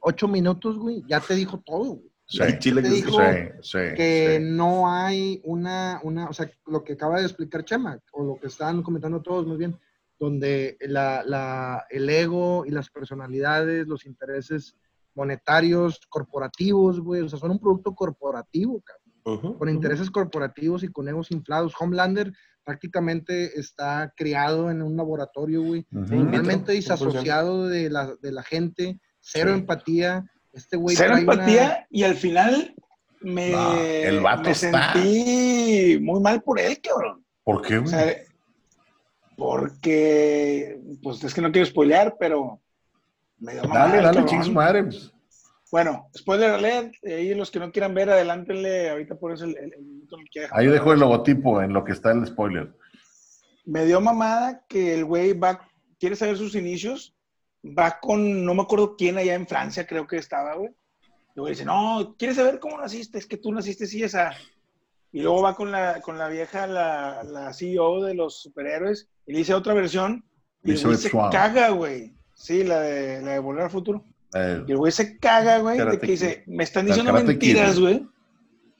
ocho minutos, güey, ya te dijo todo, güey. Sí, chile te que dijo sí. sí, sí, que sí. no hay una, una, o sea, lo que acaba de explicar Chema, o lo que están comentando todos muy bien, donde la, la, el ego y las personalidades, los intereses monetarios, corporativos, güey, o sea, son un producto corporativo, cabrón, con intereses corporativos y con egos inflados. Homelander prácticamente está criado en un laboratorio, güey, Ujú. totalmente Vitro, disasociado de la, de la gente, cero Sí. empatía. Este güey Cero una- empatía y al final me, No, el vato me está. sentí muy mal por él, cabrón. ¿Por qué, O güey? sea, porque, pues es que no quiero spoilear, pero me dio Dale, mal, dale, su madre. pues. Bueno, spoiler alert, ahí los que no quieran ver, adelántenle, ahorita por eso el, el, el minuto en el que. Ahí dejo el logotipo en lo que está el spoiler. Me dio mamada que el güey va, quiere saber sus inicios, va con, no me acuerdo quién allá en Francia, creo que estaba, güey. Y güey dice, no, ¿quieres saber cómo naciste? Es que tú naciste así, esa. Y luego va con la, con la vieja, la, la CEO de los superhéroes, y le dice otra versión, Y el güey se caga, güey. Sí, la de, la de Volver al Futuro. Eh, Y el güey se caga, güey, de que dice, me están diciendo mentiras, ¿no? güey.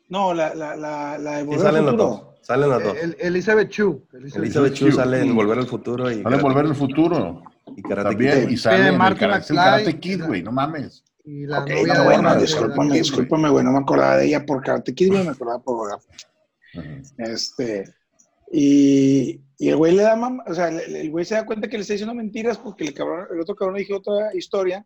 No, la, la, la, la de Volver al Futuro. Salen las dos. El- Elizabeth Chu. Elizabeth Elizabeth Chu Chu. sale en Volver al Futuro y a Karate volver Kid. al futuro. Y Karate También. Kid. Y sale en el Karate, es el McFly. Karate Kid, güey. No mames. Y la Ok, no, de- bueno, discúlpame, discúlpame, güey, no me acordaba de ella por Karate Kid, güey, me acordaba por Volver. Este, y, y el güey le da, mam- o sea, el, el güey se da cuenta que le está diciendo mentiras porque el, cabrón, el otro cabrón le dijo otra historia.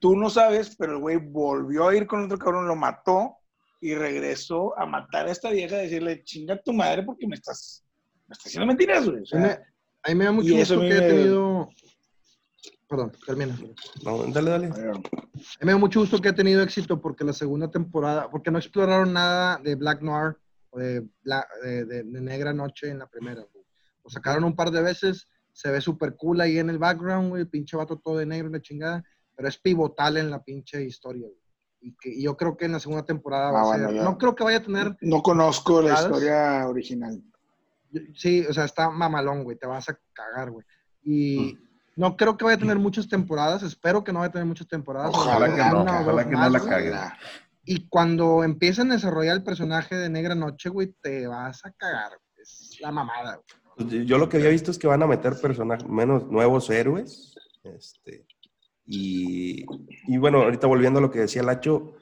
Tú no sabes, pero el güey volvió a ir con otro cabrón, lo mató y regresó a matar a esta vieja, a decirle, chinga tu madre porque me estás, me estás haciendo mentiras, güey. O A mí me- sea, a mí me da mucho Y eso gusto que haya tenido. Perdón, termina. No, dale, dale. a mí me da mucho gusto que ha tenido éxito porque la segunda temporada, porque no exploraron nada de Black Noir o de, Bla- de, de- de Negra Noche en la primera. güey. Lo sacaron un par de veces, se ve súper cool ahí en el background, güey, pinche vato todo de negro, una chingada, pero es pivotal en la pinche historia. güey. Y, que, y yo creo que en la segunda temporada va Ah, a ser. ya. No creo que vaya a tener. no conozco la historia original. Sí, o sea, está mamalón, güey, te vas a cagar, güey. Mm. Y no creo que vaya a tener muchas temporadas, espero que no vaya a tener muchas temporadas. Ojalá que no, ojalá que no la güey. caguen. Y cuando empiezan a desarrollar el personaje de Negra Noche, güey, te vas a cagar. güey. Es la mamada, güey. Pues, Yo lo que había visto es que van a meter personajes, menos nuevos héroes. Este, y, y bueno, ahorita volviendo a lo que decía Lacho,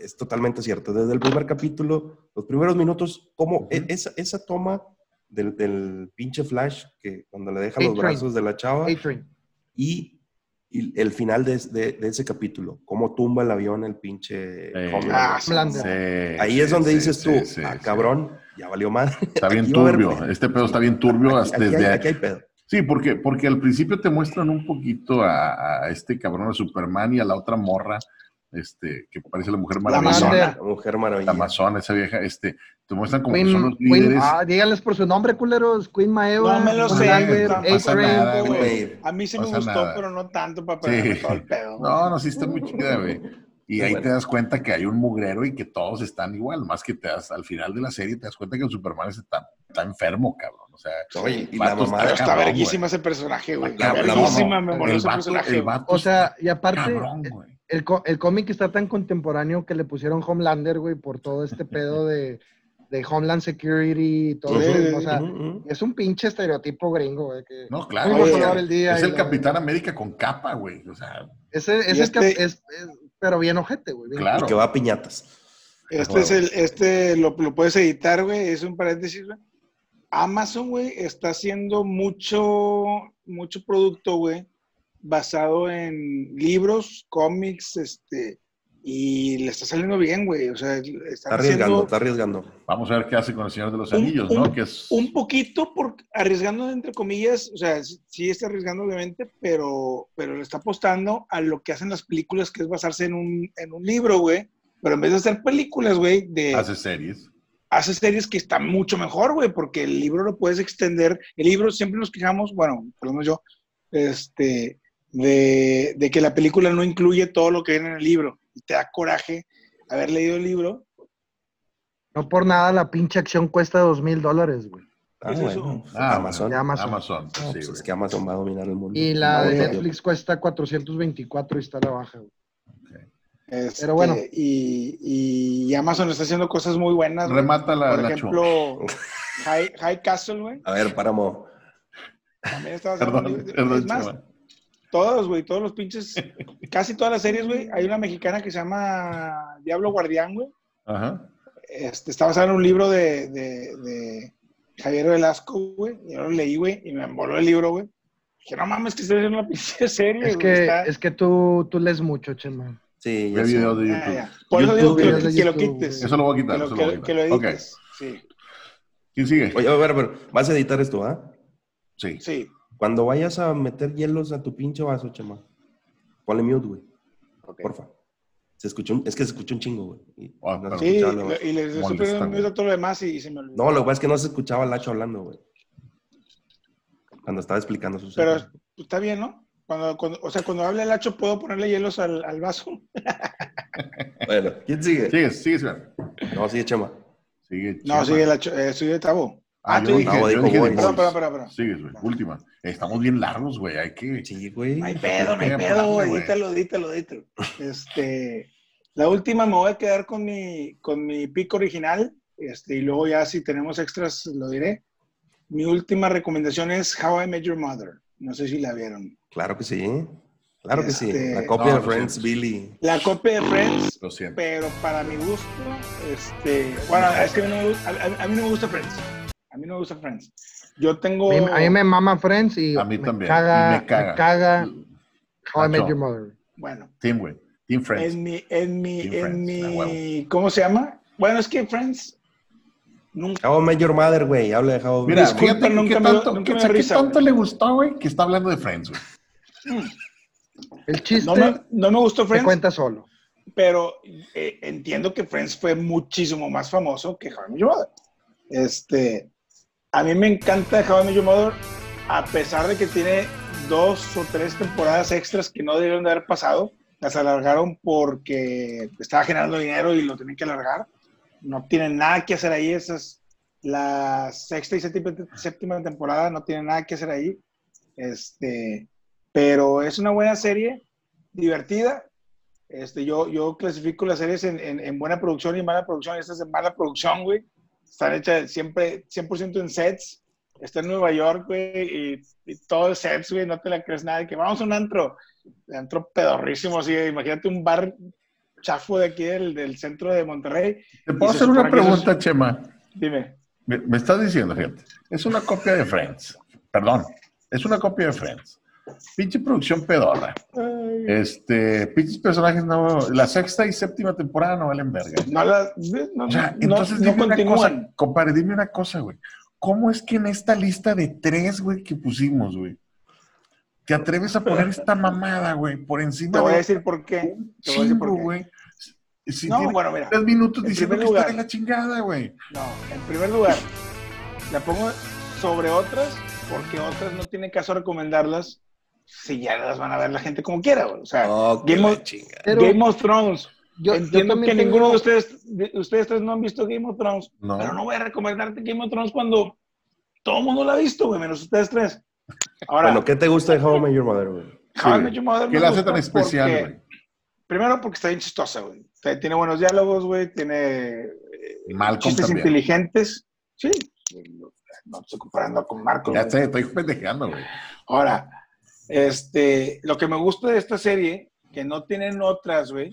es totalmente cierto. Desde el primer capítulo, los primeros minutos, como e- esa, esa toma del, del pinche Flash, que cuando le deja los brazos de la chava, y, y el final de, de- de ese capítulo, cómo tumba el avión el pinche Eh, Homelander. Ah, sí. Sí, Ahí sí, es donde sí, dices sí, tú, sí, ah, sí. cabrón, ya valió más. Está bien Aquí turbio. Este pedo está bien turbio hasta Aquí, hay, desde. aquí hay pedo. Sí, porque, porque al principio te muestran un poquito a, a este cabrón de Superman y a la otra morra, este, que parece la mujer maravilla. La Mujer Maravilla. La Amazona, esa vieja, este, te muestran como que son los Queen- líderes. ah, díganles por su nombre, culeros. Queen Maeva. No me lo sé, güey. A mí sí me gustó, nada. pero no tanto para pegarme Sí. todo el pedo. No, no, sí está muy chida, güey. Y ahí bueno. te das cuenta que hay un mugrero y que todos están igual, más que te das, al final de la serie te das cuenta que el Superman está, está enfermo, cabrón. O sea, Oye, y la Pero está está cabrón, verguísima ese personaje, güey. La- la- verguísima me moló ese vato- personaje. el güey. vato O sea, y aparte, cabrón, el, co- el cómic está tan contemporáneo que le pusieron Homelander, güey, por todo este pedo de, de Homeland Security y todo Sí, eso. sí, O sea, es un pinche estereotipo gringo, güey. Que No, claro. oye, el día es el la- Capitán América con capa, güey. O sea, Ese, ese este- es- es- pero bien ojete, güey. bien- Claro. Y que va a piñatas. Este es el, este lo, lo puedes editar, güey. Es un paréntesis, güey. Amazon, güey, está haciendo mucho, mucho producto, güey, basado en libros, cómics, este, y le está saliendo bien, güey. O sea, Está arriesgando, está arriesgando. vamos a ver qué hace con el Señor de los Un- Anillos, un- ¿no? Que es un poquito por arriesgando entre comillas, o sea, sí- sí está arriesgando obviamente, pero, pero le está apostando a lo que hacen las películas, que es basarse en un, en un libro, güey. Pero en vez de hacer películas, güey, de hace series. Hace series que están mucho mejor, güey, porque el libro lo puedes extender. El libro siempre nos quejamos, bueno, por lo menos yo, este, de, de que la película no incluye todo lo que viene en el libro. Y te da coraje haber leído el libro. No por nada la pinche acción cuesta dos mil dólares, güey. Ah, bueno. Ah, Amazon. Amazon. Amazon. Sí, pues es que Amazon va a dominar el mundo. Y la de No, Netflix cuesta 424 y está a la baja, güey. Este, Pero bueno. Y, y Amazon está haciendo cosas muy buenas. Remata la, Por la ejemplo, High, High Castle, güey. A ver, páramo. También está basado en Perdón, perdón, Es más, chaval. todos, güey, todos los pinches, casi todas las series, güey. Hay una mexicana que se llama Diablo Guardián, güey. Ajá. Este, está basado en un libro de, de, de Javier Velasco, güey. Yo lo leí, güey, y me emboló el libro, güey. Dije, no mames, que estoy haciendo una pinche serie, Es güey. que, está- es que tú, tú lees mucho, Chema. Sí, ya videos de Ah, YouTube. ya. Por eso digo que, lo- que quites. Eso lo voy a Que quitar. lo, eso lo voy a que- que lo edites. Sí, ¿Quién sigue? Oye, a ver, a ver, vas a editar esto, ¿ah? Sí. sí. Cuando vayas a meter hielos a tu pinche vaso, chama, ponle mute, güey. Porfa. Se escuchó un- es que se escuchó un chingo, güey. Y Ah, no. Sí, lo y güey. mute a todo lo demás y, y se me olvidó. No, lo que pasa es que no se escuchaba el Lacho hablando, güey. Cuando estaba explicando sus Pero está bien, ¿no? Cuando, cuando, o sea, cuando hable el hacho, ¿puedo ponerle hielos al, al vaso? Bueno, ¿quién sigue? Sigue, sigue, Sven. No, sigue Chema. Sigue. No, Chema. sigue el hacho, eh, sigue Tabo. Ah, Ah, yo tú dije, dijiste- yo dije Perdón, The Perdón, perdón, perdón, perdón. Sigues, güey. Última. Estamos bien largos, güey. Hay que. Sí, güey. No hay pedo, no hay pedo, güey. Dítelo, dítelo, dítelo. Este, la última me voy a quedar con mi, con mi pico original. Este, y luego ya si tenemos extras lo diré. Mi última recomendación es How I Met Your Mother. No sé si la vieron. Claro que sí. Claro que sí. Este, La copia no, de Friends. Billy. La copia de Friends, Lo siento. pero para mi gusto, este, bueno, es que a mí, no me, gusta- a- a- a mí no me gusta Friends. A mí no me gusta Friends. Yo tengo... A mí, a mí me mama Friends y A mí me, también. Caga, y me caga. me caga How I Met. Your Mother. Bueno, Team, güey. Team Friends. en mi, en mi, Team en Friends, mi. ¿cómo se llama? Bueno, es que Friends nunca How I Met Your Mother, güey. Habla de How I Met Mira, Your Mother. Disculpa, fíjate nunca qué me- tanto, nunca qué- me o sea, da qué risa, tanto le gustó, güey, que está hablando de Friends, güey. El chiste no me, no me gustó se Friends, cuenta solo. pero eh, entiendo que Friends fue muchísimo más famoso que How I Met Your Mother. Este, a mí me encanta How I Met Your Mother, a pesar de que tiene dos o tres temporadas extras que no debieron de haber pasado. Las alargaron porque estaba generando dinero y lo tenían que alargar. No tienen nada que hacer ahí. Esas, la sexta y séptima, séptima temporada no tienen nada que hacer ahí. Este, pero es una buena serie, divertida. Este, yo, yo clasifico las series en, en- en buena producción y mala producción. Esta es de mala producción, güey. Están hechas siempre 100% en sets. Está en Nueva York, güey, y, y todo es sets, güey. No te la crees nada. Que vamos a un antro. Antro pedorrísimo, así. Imagínate un bar chafo de aquí del, del centro de Monterrey. ¿Te puedo hacer una pregunta, Chema? Dime. Me, me estás diciendo, fíjate, es una copia de Friends. Perdón, es una copia de Friends. Pinche producción pedorra. Este, pinches personajes no. La sexta y séptima temporada no valen verga. No, la, no, O sea, no- entonces no dime una cosa, compadre, dime una cosa, güey. ¿Cómo es que en esta lista de tres, güey, que pusimos, güey, te atreves a poner esta mamada, güey, por encima Te voy a de decir por qué. Te voy a decir por chingo, qué. güey? Si No, bueno, mira. tres minutos en diciendo que está de la chingada, güey. No, en primer lugar, la pongo sobre otras porque otras no tiene caso recomendarlas si ya las van a ver la gente como quiera, güey. O sea, Oh, Game of- chinga. Pero Game of Thrones. yo, Entiendo que tengo- ninguno de ustedes, de ustedes tres no han visto Game of Thrones, No. pero no voy a recomendarte Game of Thrones cuando todo el mundo lo ha visto, güey, menos ustedes tres. Ahora, Bueno, ¿qué te gusta de How I Met Your Mother, güey? How I Sí. Met Your Mother ¿Qué la hace tan especial, porque- güey? Primero porque está bien chistosa, güey. O sea, Tiene buenos diálogos, güey, tiene eh, Malcolm chistes también. inteligentes. Sí, no estoy comparando con Marco. Ya sé, estoy pendejeando, güey. Ahora, este, lo que me gusta de esta serie, que no tienen otras, güey,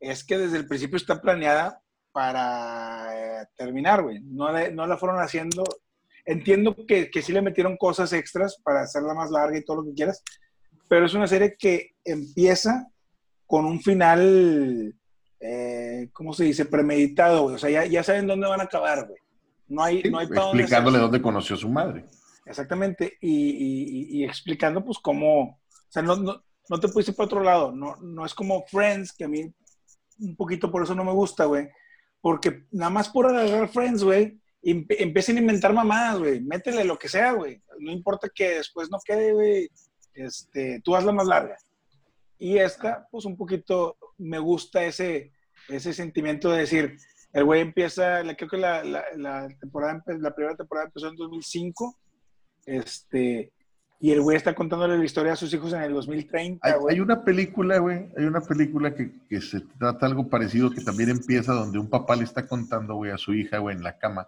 es que desde el principio está planeada para eh, terminar, güey. No, le- no la fueron haciendo. Entiendo que, que sí le metieron cosas extras para hacerla más larga y todo lo que quieras, pero es una serie que empieza con un final, eh, ¿cómo se dice? Premeditado, güey. O sea, ya, ya saben dónde van a acabar, güey. No hay, no hay para dónde Explicándole hacerse. dónde conoció a su madre. Exactamente, y, y- y- explicando pues cómo, o sea, no, no, no te puedes ir para otro lado, no, no es como Friends, que a mí un poquito por eso no me gusta, güey, porque nada más por agarrar Friends, güey, empiecen a inventar mamadas, güey, métele lo que sea, güey, no importa que después no quede, güey, este, tú hazla más larga. Y esta, pues un poquito me gusta ese, ese sentimiento de decir, el güey empieza, creo que la, la, la temporada, la primera temporada empezó en 2005, este, y el güey está contándole la historia a sus hijos en el 2030, Hay, hay una película, güey, hay una película que, que se trata algo parecido, que también empieza donde un papá le está contando, güey, a su hija, güey, en la cama,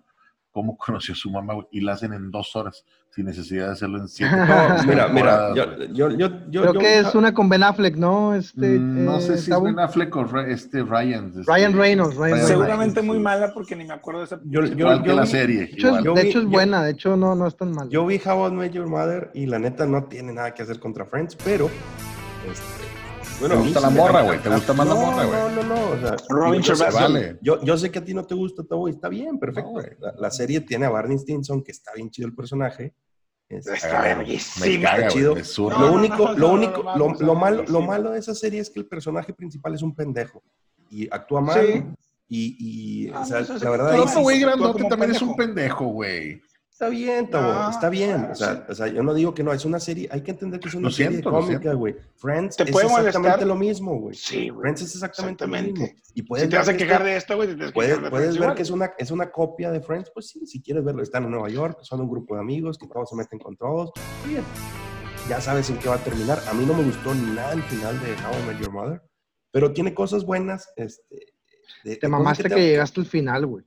cómo conoció a su mamá, güey, y la hacen en dos horas, sin necesidad de hacerlo en siete. No, mira, mira, temporadas, yo, güey. yo, yo, yo, Creo yo- que es una con Ben Affleck, ¿no? Este, Mm, no eh, sé si es? Ben Affleck o Ra- este Ryan. este, Ryan Reynolds, Ryan Reynolds. Seguramente muy mala porque ni me acuerdo de esa. Yo- yo- Igual que la vi- serie. De hecho, es, igual. Yo de vi- hecho es yo- buena, de hecho no, no es tan mal. Yo vi How I Met Your Mother y la neta no tiene nada que hacer contra Friends, pero. Este, ¿Te a mí gusta la morra, güey? ¿Te gusta más la No, morra, güey? No, no, no. O sea, Robin yo, yo, yo sé que a ti no te gusta todo y está bien, perfecto. No, güey. la, la serie tiene a Barney Stinson, que está bien chido el personaje. Está Me verguísima. caga, chido. No, lo único, lo único, lo, malo, lo malo de esa serie es que el personaje principal es un pendejo y actúa mal Sí. y, y, Ah, o sea, la verdad otro sí- güey grandote también es un pendejo, güey. Está bien, Tabo, No, está bien. O sea, sí. o sea, yo no digo que no, es una serie, hay que entender que es una Lo serie cómica, güey. Friends ¿Te es exactamente molestar? lo mismo, güey. Sí, güey. Friends es exactamente, lo mismo. Y puedes Si te vas a ver que quejar de esto, güey, te tienes que Puedes, ver que es una, es una copia de Friends, pues sí, si quieres verlo. Están en Nueva York, son un grupo de amigos que todos se meten con todos. Bien. Ya sabes en qué va a terminar. A mí no me gustó nada el final de How I Met Your Mother, pero tiene cosas buenas. Este, de- Te mamaste que, te- llegaste al final, güey.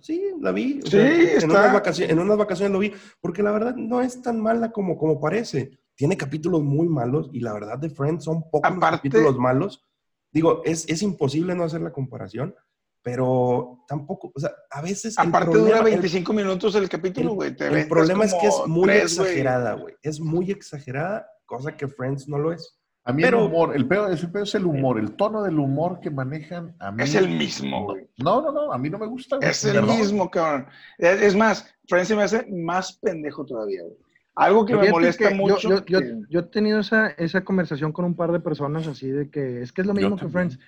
Sí, la vi. Sí, sea, en, está- unas vacaciones, en unas vacaciones lo vi, porque la verdad no es tan mala como, como parece. Tiene capítulos muy malos y la verdad de Friends son pocos Aparte- capítulos malos. Digo, es, es imposible no hacer la comparación, pero tampoco, o sea, a veces... el Aparte problema- dura el- 25 minutos el capítulo, el, güey. el aventas problema es que es muy tres, exagerada, güey. Es muy exagerada, cosa que Friends no lo es. A mí Pero- el humor, el peor, el peor es el humor, el tono del humor que manejan a mí. Es el mismo, güey. No, no, no, a mí no me gusta. güey. Es el Perdón. mismo, cabrón. Es más, Friends se me hace más pendejo todavía, güey. Algo que me molesta que mucho. Yo, yo- que- yo he tenido esa, esa conversación con un par de personas así de que es que es lo mismo que. Friends.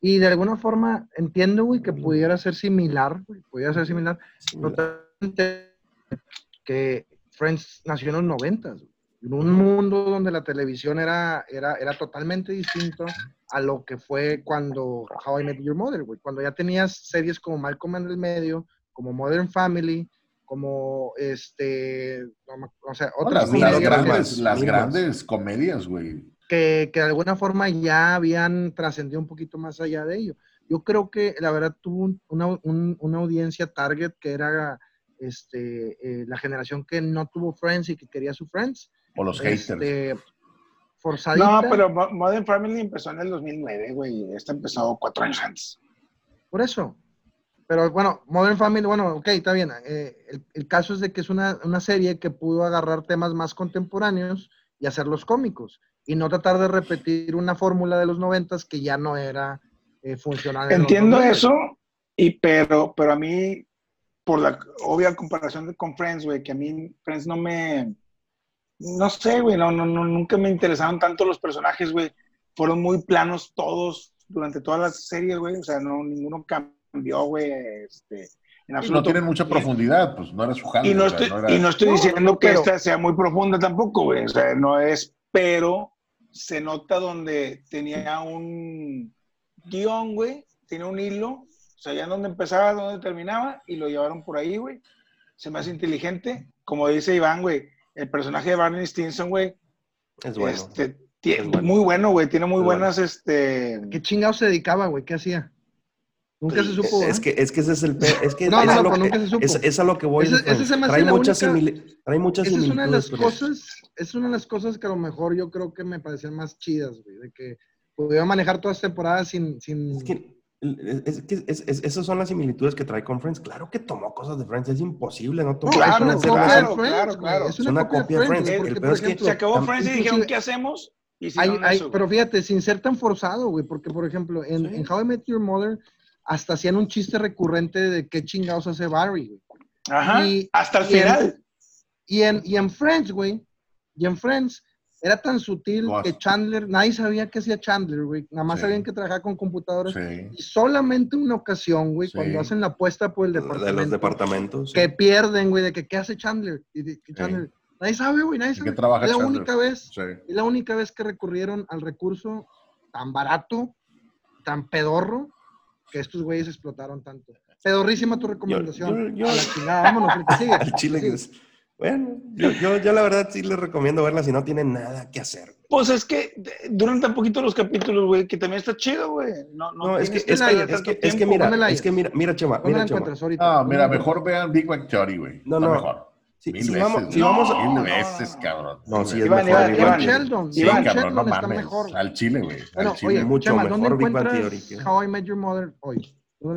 Y de alguna forma entiendo, güey, que pudiera ser similar, güey, pudiera ser similar, totalmente que Friends nació en los noventas, güey, en un mundo donde la televisión era, era, era totalmente distinto a lo que fue cuando How I Met Your Mother, güey, cuando ya tenías series como Malcolm en el medio, como Modern Family, como este, no o sea, otras las, mil las grandes, las grandes comedias, güey. que, que de alguna forma ya habían trascendido un poquito más allá de ello. Yo creo que la verdad tuvo un- una, un- una audiencia target que era este, eh, la generación que no tuvo Friends y que quería su Friends. O los haters. Este, forzadita. No, pero Mo- Modern Family empezó en el 2009, güey. Esta empezó cuatro años antes. Por eso. Pero bueno, Modern Family, bueno, ok, está bien. Eh, el, el caso es de que es una, una serie que pudo agarrar temas más contemporáneos y hacerlos cómicos. Y no tratar de repetir una fórmula de los noventas que ya no era eh, funcional. Entiendo 2000. eso, y pero, pero a mí, por la obvia comparación de- con Friends, güey, que a mí Friends no me. No sé, güey, no, no, no, nunca me interesaron tanto los personajes, güey. Fueron muy planos todos durante todas las series, güey. O sea, no, ninguno cambió, güey. Este, en Y no tienen mucha profundidad, pues no era su jale. Y no o sea, estoy, no era- y no estoy No, diciendo no, que pero- esta sea muy profunda tampoco, güey. O sea, no es, pero se nota donde tenía un guion, güey, tenía un hilo, sabían dónde empezaba, dónde terminaba, y lo llevaron por ahí, güey. Se me hace inteligente. Como dice Iván, güey, el personaje de Barney Stinson, güey, Es bueno. este, Es bueno. muy bueno, güey, tiene muy Es bueno. buenas, este... ¿Qué chingados se dedicaba, güey? ¿Qué hacía? Nunca se supo. Es, es ¿eh? que, es que ese es el es que No, es no, a no, lo pues que- nunca se supo. es, es a lo que voy. Ese- ese se me hace trae, la muchas única- trae muchas Esa es una de las cosas, es una de las cosas que a lo mejor yo creo que me parecían más chidas, güey, de que pudiera manejar todas las temporadas sin, sin... Es que, es, que es- es- esas son las similitudes que trae con Friends. Claro que tomó cosas de Friends, es imposible, ¿no? No, tomó Claro, Friends, claro, claro. Es Es una, una copia copia de Friends, Friends, porque, el por peor es que- ejemplo, Se acabó Friends y dijeron, ¿qué hacemos? Y hay- hicieron hay- eso, güey. pero fíjate, sin ser tan forzado, güey, porque por ejemplo, en, Sí. en How I Met Your Mother hasta hacían un chiste recurrente de qué chingados hace Barry, güey. Ajá, y- hasta el y en- final. Y en, y en Friends, güey, y en Friends era tan sutil que Chandler, nadie sabía qué hacía Chandler, güey. Nada más Sí. sabían que trabajaba con computadoras. Sí. Y solamente una ocasión, güey, Sí. cuando hacen la apuesta por el de departamento, los departamentos. que pierden, güey, de que qué hace Chandler. Y de que Chandler, nadie sabe, güey, nadie ¿En qué sabe. trabaja es la Chandler? única vez, es la única vez que recurrieron al recurso tan barato, tan pedorro, que estos güeyes explotaron tanto. Pedorrísima tu recomendación. yo- yo- A la chingada, vámonos, que sigue. Al chile que. Bueno, yo, yo, yo la verdad sí les recomiendo verla si no tienen nada que hacer. Pues es que duran tan poquito los capítulos, güey, que también está chido, güey. No, no, No, es que, es, que, es, que, es que mira, es que mira, mira, Chema, ¿Dónde la mira, Chema. Ah, ¿Dónde mira, mejor vean Big Bang Theory, güey. No, no. mejor. Mil si veces. vamos, si No, vamos, Mil no, veces, no. cabrón. No, Mil sí, es Iván, mejor Iván, Iván. Sheldon. Sí, Iván cabrón, no Sheldon está mames. mejor. Al chile, güey. Al Bueno, chile. oye, mucho Chema, mejor ¿dónde Big Bang Theory How I Met Your Mother hoy?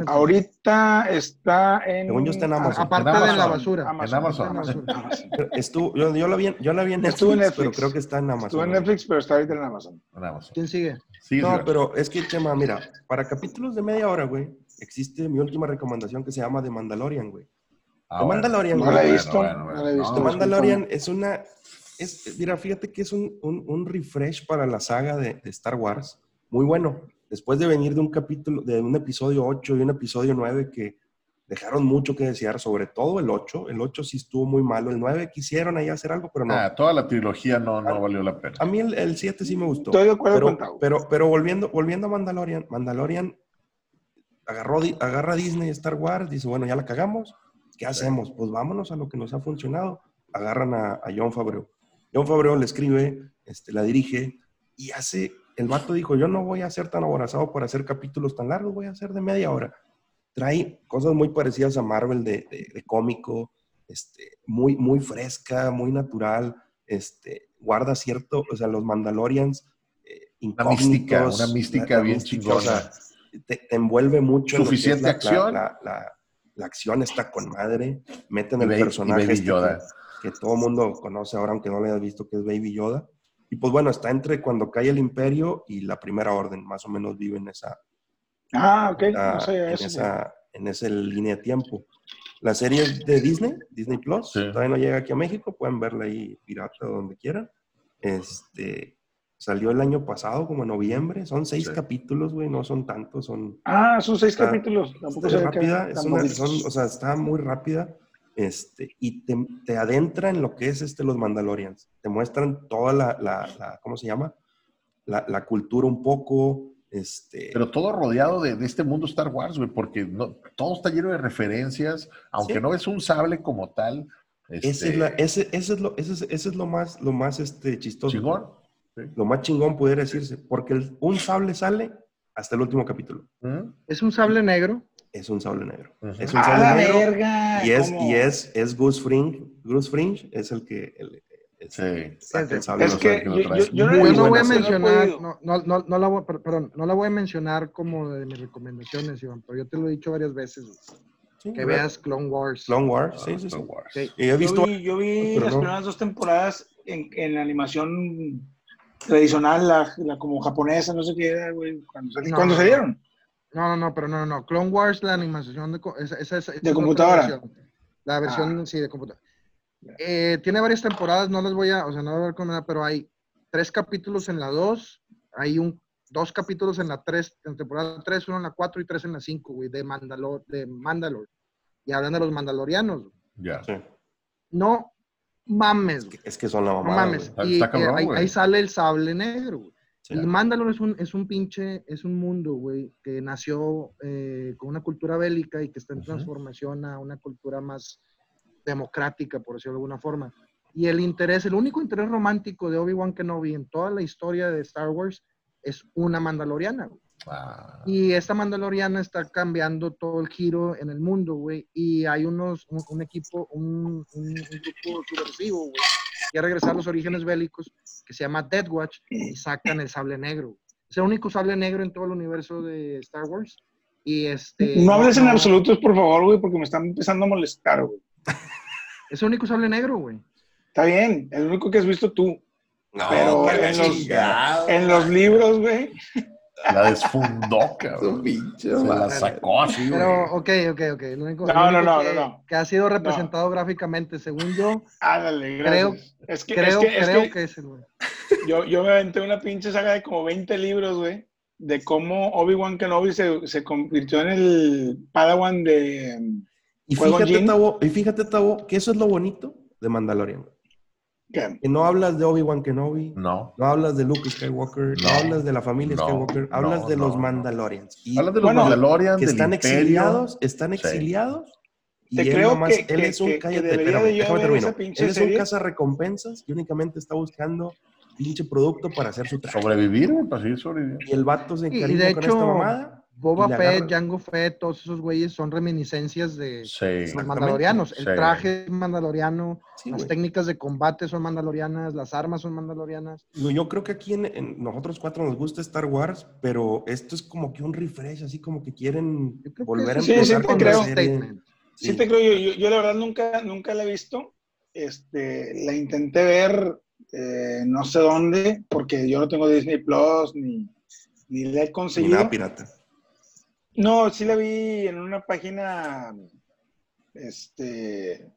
Ahorita está en. Según yo está en Amazon. Aparte En de la basura. Amazon. En Amazon. Estuvo, yo, yo la vi, en- yo la vi en Netflix, Estuvo en pero Netflix. creo que está en Amazon. Estuvo en Netflix, pero está ahorita en Amazon. En Amazon. ¿Quién sigue? Sí, No, pero es que, Chema, mira, para capítulos de media hora, güey, existe mi última recomendación que se llama The Mandalorian, güey. Ah, The bueno. Mandalorian, No güey. la he Bueno, visto, bueno, no la he visto. The No, Mandalorian es una. Es, mira, fíjate que es un, un- un refresh para la saga de, de Star Wars. Muy bueno. Después de venir de un capítulo, de un episodio 8 y un episodio 9 que dejaron mucho que desear, sobre todo el 8. El 8 sí estuvo muy malo. El 9 quisieron ahí hacer algo, pero no. Ah, toda la trilogía no, no valió la pena. A mí el, el 7 sí me gustó. Estoy de acuerdo pero, con Tau. pero, pero volviendo, volviendo a Mandalorian, Mandalorian agarró, agarra a Disney Star Wars, dice, bueno, ya la cagamos, ¿qué hacemos? Pues vámonos a lo que nos ha funcionado. Agarran a, a John Favreau. John Favreau le escribe, este, la dirige y hace, el vato dijo, yo no voy a ser tan aborazado por hacer capítulos tan largos, voy a hacer de media hora. Trae cosas muy parecidas a Marvel de, de- de cómico, este, muy, muy fresca, muy natural, este, guarda cierto, o sea, los Mandalorians eh, Una mística, una mística bien chingona. o sea, te, te envuelve mucho. lo Suficiente la- acción. La, la- la- la acción está con madre. Meten el y personaje Baby este Yoda. que, que todo el mundo conoce ahora, aunque no le hayas visto que es Baby Yoda. Y pues bueno, está entre cuando cae el imperio y la primera orden. Más o menos vive en esa, Ah, ok. la- No sabía en, eso. esa, en esa línea de tiempo. La serie es de Disney, Disney Plus. Sí. Todavía no llega aquí a México. Pueden verla ahí pirata donde quieran. Este, salió el año pasado, como en noviembre. Son seis Sí. capítulos, güey. No son tantos, son Ah, son seis Está- capítulos. Tampoco rápida, es una- son- o sea, está muy rápida este, y te, te adentra en lo que es este, los Mandalorians. Te muestran toda la, la- la- ¿cómo se llama? La, la cultura un poco, este, Pero todo rodeado de, de este mundo Star Wars, güey, porque no, todo está lleno de referencias, aunque Sí. no es un sable como tal. ese, este, es la- ese, ese es lo, ese, es- ese es lo más, lo más este, chistoso. chingón. Sí. Lo más chingón pudiera decirse, porque el- un sable sale hasta el último capítulo. Es un sable negro. Es un sable negro. Ujú. Es un ¡A sable la negro. verga! Y es, ¿Cómo? y es, es Gus Fring. Gus Fringe es el que, el, el- Sí. saca el sable Es que yo- trae. yo- yo no voy a mencionar, no, no, no, no la voy, per- perdón, no la voy a mencionar como de mis recomendaciones, Iván, pero yo te lo he dicho varias veces, Sí, que ¿verdad? veas Clone Wars. Clone Wars, Ah, sí, sí, Wars. Sí. Y he visto. Yo vi, yo vi Pero las no. primeras dos temporadas en, en la animación tradicional, la, la como japonesa, no sé qué era, güey, cuando, cuando salieron. No, no, no, pero no, no, no. Clone Wars, la animación de, esa, esa- esa- esa es otra computadora? versión. La versión, Ah. sí, de computadora. Eh, tiene varias temporadas, no las voy a, o sea, no voy a recomendar, pero hay tres capítulos en la 2, hay un, dos capítulos en la 3, en temporada 3, uno en la 4 y tres en la 5, güey, de Mandalor, de Mandalore. Y hablan de los mandalorianos. Ya. Sí. No mames, güey. Es que son la No mamada. mames. Está- Y eh, ahí, ahí sale el sable negro, güey. Sí. Y Mandalore es un, es un pinche, es un mundo, güey, que nació eh, con una cultura bélica y que está en Ujú. transformación a una cultura más democrática, por decirlo de alguna forma. Y el interés, el único interés romántico de Obi-Wan Kenobi en toda la historia de Star Wars es una mandaloriana, güey. Ah, Y esta Mandaloriana está cambiando todo el giro en el mundo, güey. Y hay unos, un, un equipo, un, un- un grupo subversivo, güey, que quiere regresar a los orígenes bélicos, que se llama Death Watch, y sacan el sable negro. Es el único sable negro en todo el universo de Star Wars. Y este. no hables en absolutos, por favor, güey, porque me están empezando a molestar, güey. Es el único sable negro, güey. Está bien, el único que has visto tú. No, Pero en los- chingado. En los libros, güey. la desfundó, cabrón. Se la sacó así, güey. Pero, ok, ok, ok. Lo único, No, lo no, único no, que, no, no. que ha sido representado gráficamente, según yo, Ándale, Creo- gracias. es que, creo, es que, es creo que que es el güey. Yo, yo me aventé una pinche saga de como 20 libros, güey, de cómo Obi-Wan Kenobi se, se convirtió en el Padawan de... Y Fuego fíjate. Tavo, y fíjate, Tavo, que eso es lo bonito de Mandalorian. ¿qué? Que no hablas de Obi-Wan Kenobi, No. no hablas de Luke Skywalker, no, No. hablas de la familia No, Skywalker, hablas no, de los no. Mandalorians. Y Hablas de los Bueno, Mandalorian, que están Imperio. exiliados, están Sí. exiliados. Y Te él creo nomás, que- él que- es un que- que cállate, espérame, déjame pinche Él es un serie. recompensas y únicamente está buscando pinche producto para hacer su traje. Sobrevivir, para seguir sobreviviendo. Y el vato se de con hecho, esta mamada. Boba Fett, agarra. Jango Fett, todos esos güeyes son reminiscencias de Sí. los mandalorianos. El Sí. traje es mandaloriano, Sí, las güey. técnicas de combate son mandalorianas, las armas son mandalorianas. No, Yo creo que aquí en, en nosotros cuatro nos gusta Star Wars, pero esto es como que un refresh, así como que quieren que volver a es Sí, sí, empezar con creo. la serie. Statement. Sí, te creo, yo, yo, yo la verdad nunca, nunca la he visto. Este, la intenté ver eh, no sé dónde, porque yo no tengo Disney Plus ni, ni la he Ni conseguido. nada pirata. No, sí la vi en una página, este,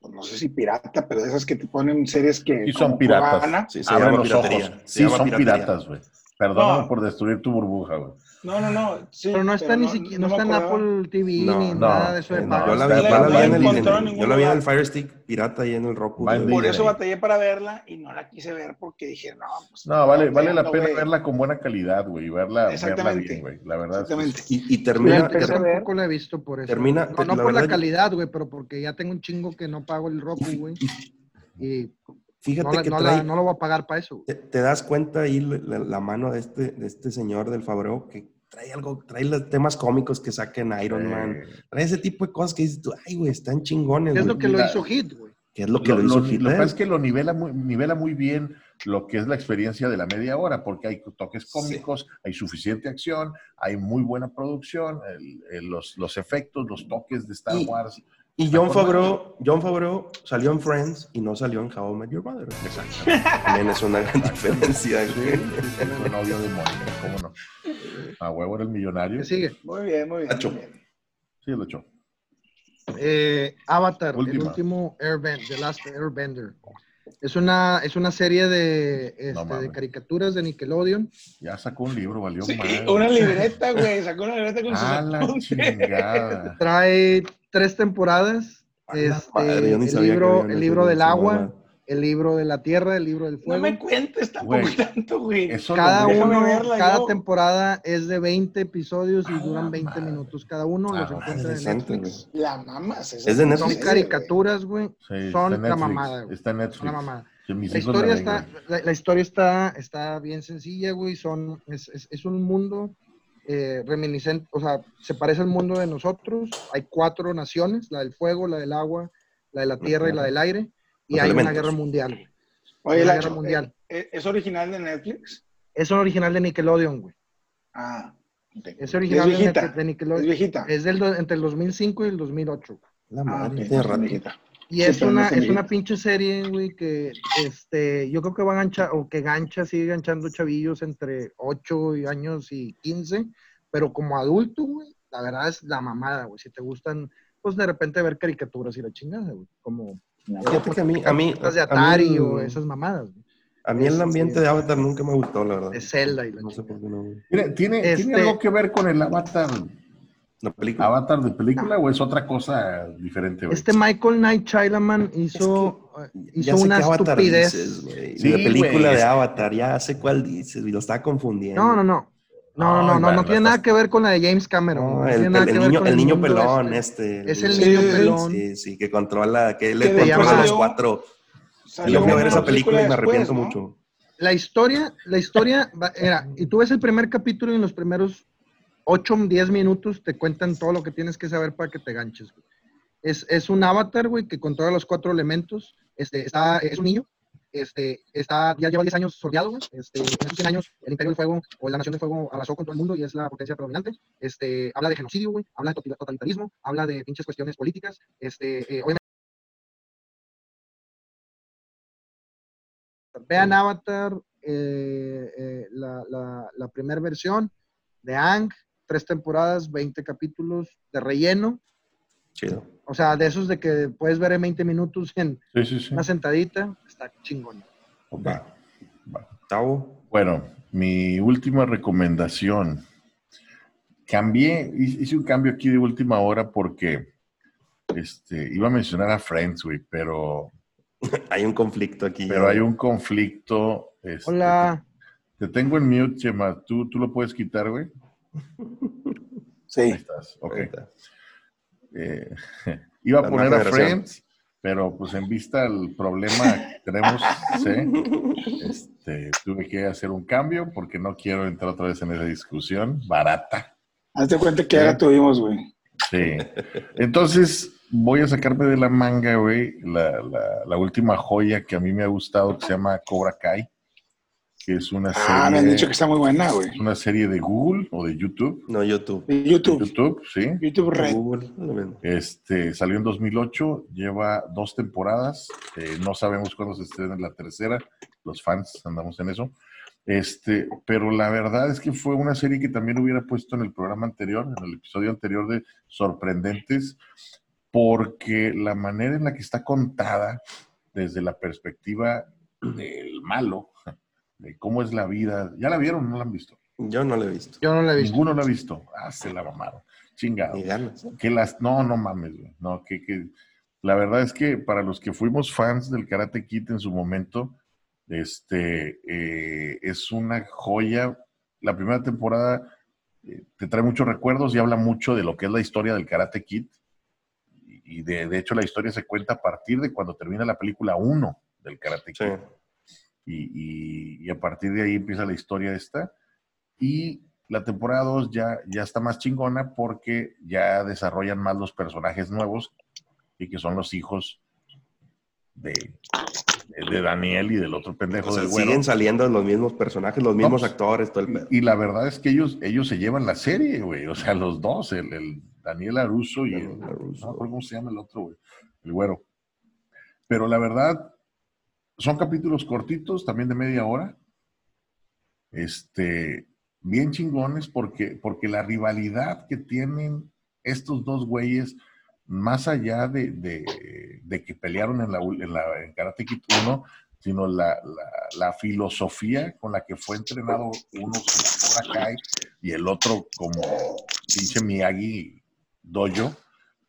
pues no sé si pirata, pero de esas que te ponen series que... Y son piratas. Sí, se Abre llama los piratería. ojos. Se Sí, llama son piratería. piratas, güey. Perdóname No. por destruir tu burbuja, güey. No, no, no. Sí, Pero no está ni siquiera, no está en. Apple TV No, ni no, nada de eso de eh, yo la vi, yo la vi en el, en en- ningún yo la vi en el lugar. Fire Stick pirata ahí en el Roku. Por Disney. eso batallé para verla y no la quise ver porque dije, no, pues. No, vale, vale la pena verla con buena calidad, güey, verla, verla Exactamente. bien, güey. La verdad. es Exactamente. sí. Y, y termina, yo tampoco la he visto por eso. Termina- no, no la por la calidad, güey, pero porque ya tengo un chingo que no pago el Roku, güey. Y fíjate no, que no trae, la- no lo voy a pagar para eso. te, te das cuenta ahí la, mano de este, de este señor del Fabreo que trae algo, trae los temas cómicos que saquen Iron Man, Eh, trae ese tipo de cosas que dices tú, ay, güey, están chingones, ¿Qué es güey". lo que lo hizo Hit, güey? ¿Qué es lo que lo, lo, hizo lo- Hitler? lo que pasa es que lo nivela muy, nivela muy bien lo que es la experiencia de la media hora, porque hay toques cómicos, hay suficiente acción, hay muy buena producción, el- el- los, los efectos, los toques de Star Y- Wars. Y John Favreau, John Favreau salió en Friends y no salió en How I Met Your Mother. Exactamente. También es una gran diferencia. Sí, novio de Mónica, ¿cómo no? A huevo era el millonario. ¿Qué sigue? Muy bien, muy bien. Nacho. muy bien. Sí, lo echó. Eh, Avatar, el último Airbender, The Last Airbender. Es una, es una serie de, este, No de caricaturas de Nickelodion. Ya sacó un libro, valió Sí, madre. una libreta, güey. Sacó una libreta con sus A la chingada. Trae tres temporadas. Este, madre, yo ni el sabía libro, el una libro del agua, mamada. el libro de la tierra, el libro del No fuego. me cuentes tampoco Güey. tanto, güey. Eso Cada uno, verla cada yo. temporada es de 20 episodios y A duran la 20 madre. minutos cada uno. Ah, Los no, encuentran en Netflix. La mamas. Es de no Netflix. Son caricaturas, güey. Sí, Son la mamada, güey. Está en Netflix. mamada. Que mis La historia, está, la, la historia está, está bien sencilla, güey. Son, es, es- es un mundo eh, reminiscente, o sea, se parece al mundo de nosotros. Hay cuatro naciones, la del fuego, la del agua, la de la tierra y la del aire. Y Los hay una guerra mundial. Oye, la guerra mundial. ¿eh, ¿es original de Netflix? Es un original de Nickelodeon, güey. Ah, ok. Es original es de, viejita. De Es Nickelodeon. viejita. Es del, entre el 2005 y el 2008. La Ah, madre, ok, tiene es rato. viejita. Y es, una, es una pinche serie, güey, que este, yo creo que va a ganchar, o que gancha, sigue ganchando chavillos entre 8 años y 15, pero como adulto, güey, la verdad es la mamada, güey. Si te gustan, pues de repente ver caricaturas y la chingada, güey. Como Fíjate que a mí, a mí, las de a mí Atari o esas mamadas, güey. a mí el ambiente de Avatar nunca me gustó, la verdad. De Zelda y la No sé por qué no. güey. Mira, ¿tiene, Este- ¿tiene algo que ver con el avatar, La película. avatar de película o es otra cosa diferente, güey? Este Michael Knight Shyamalan hizo, eh, Ya hizo sé una estupidez. dices. Sí, la película güey. de Avatar, ya sé cuál dices, y lo está confundiendo. no, no, no. No, no, no, no, bueno, no tiene estás- nada que ver con la de James Cameron. No, no el, tiene nada el que ver niño, con el niño pelón, este. este. Es el Sí, niño pelón. Sí, sí, que controla, que Que le controla a los cuatro. Salió Yo fui a ver esa película y me arrepiento ¿no? mucho. La historia, la historia, era, y tú ves el primer capítulo y en los primeros 8, 10 minutos te cuentan todo lo que tienes que saber para que te ganches, güey. Es, es un avatar, güey, que controla los cuatro elementos. Este, está, es un niño, este, está, ya lleva 10 años sorteado, güey. Este, en esos 100 años, el Imperio del Fuego o la Nación del Fuego arrasó con todo el mundo y es la potencia predominante. Este, habla de genocidio, güey, habla de total- totalitarismo, habla de pinches cuestiones políticas. Este, eh, obviamente. Vean Avatar, eh, eh, la, la, la primera versión de Ang, tres temporadas, 20 capítulos de relleno. Chido. O sea, de esos de que puedes ver en 20 minutos en Sí, sí, sí. una sentadita, está chingón. Va, va. Tavo. Bueno, mi última recomendación. Cambié, hi- hice un cambio aquí de última hora porque este, iba a mencionar a Friends, güey, pero, Hay un conflicto aquí. pero hay un conflicto. este, Hola. Te, te tengo en mute, Chema. ¿Tú, tú lo puedes quitar, güey? Ahí Sí. estás. Ok. Eh, iba a poner a. Friends, pero pues en vista al problema que tenemos, ¿sí? este, tuve que hacer un cambio porque no quiero entrar otra vez en esa discusión barata. Hazte cuenta que la tuvimos, güey. Sí. Entonces voy a sacarme de la manga, güey, la, la- la última joya que a mí me ha gustado, que se llama Cobra Kai, que es una Ah, me han serie, dicho que está muy buena, güey. es una serie de Google o de YouTube. No, YouTube. YouTube. YouTube, sí. YouTube Red. Google. Este, salió en 2008, lleva dos temporadas, eh, no sabemos cuándo se estrena la tercera, los fans andamos en eso. Este, pero la verdad es que fue una serie que también hubiera puesto en el programa anterior, en el episodio anterior de Sorprendentes, porque la manera en la que está contada desde la perspectiva del malo, de cómo es la vida. ¿Ya la vieron o no la han visto? Yo no lo he visto. Yo no la he visto. Ninguno la ha visto. Ah, se la mamaron. Chingado. Ni ganas. ¿eh? Que las, no, no mames, güey. No, que, que la verdad es que para los que fuimos fans del Karate Kid en su momento, este eh, es una joya. La primera temporada eh, te trae muchos recuerdos y habla mucho de lo que es la historia del Karate Kid. Y de, de hecho la historia se cuenta a partir de cuando termina la película 1 del Karate Kid. Sí. Y, y- y a partir de ahí empieza la historia esta. Y la temporada 2 ya, ya está más chingona porque ya desarrollan más los personajes nuevos y que son los hijos de, de- de Daniel y del otro pendejo O sea, del güero. siguen saliendo los mismos personajes, los mismos pues, actores, todo el pedo. Y, y la verdad es que ellos, ellos se llevan la serie, güey. O sea, los dos, el, el Daniel Aruso y el, Daniel Larusso. no cómo se llama el otro, güey. El güero. Pero la verdad, son capítulos cortitos, también de media hora. Este, bien chingones, porque, porque la rivalidad que tienen estos dos güeyes, más allá de, de- que pelearon en la, en la en Karate Kid 1, sino la, la- filosofía con la que fue entrenado uno como Kai y el otro como pinche Miyagi Dojo,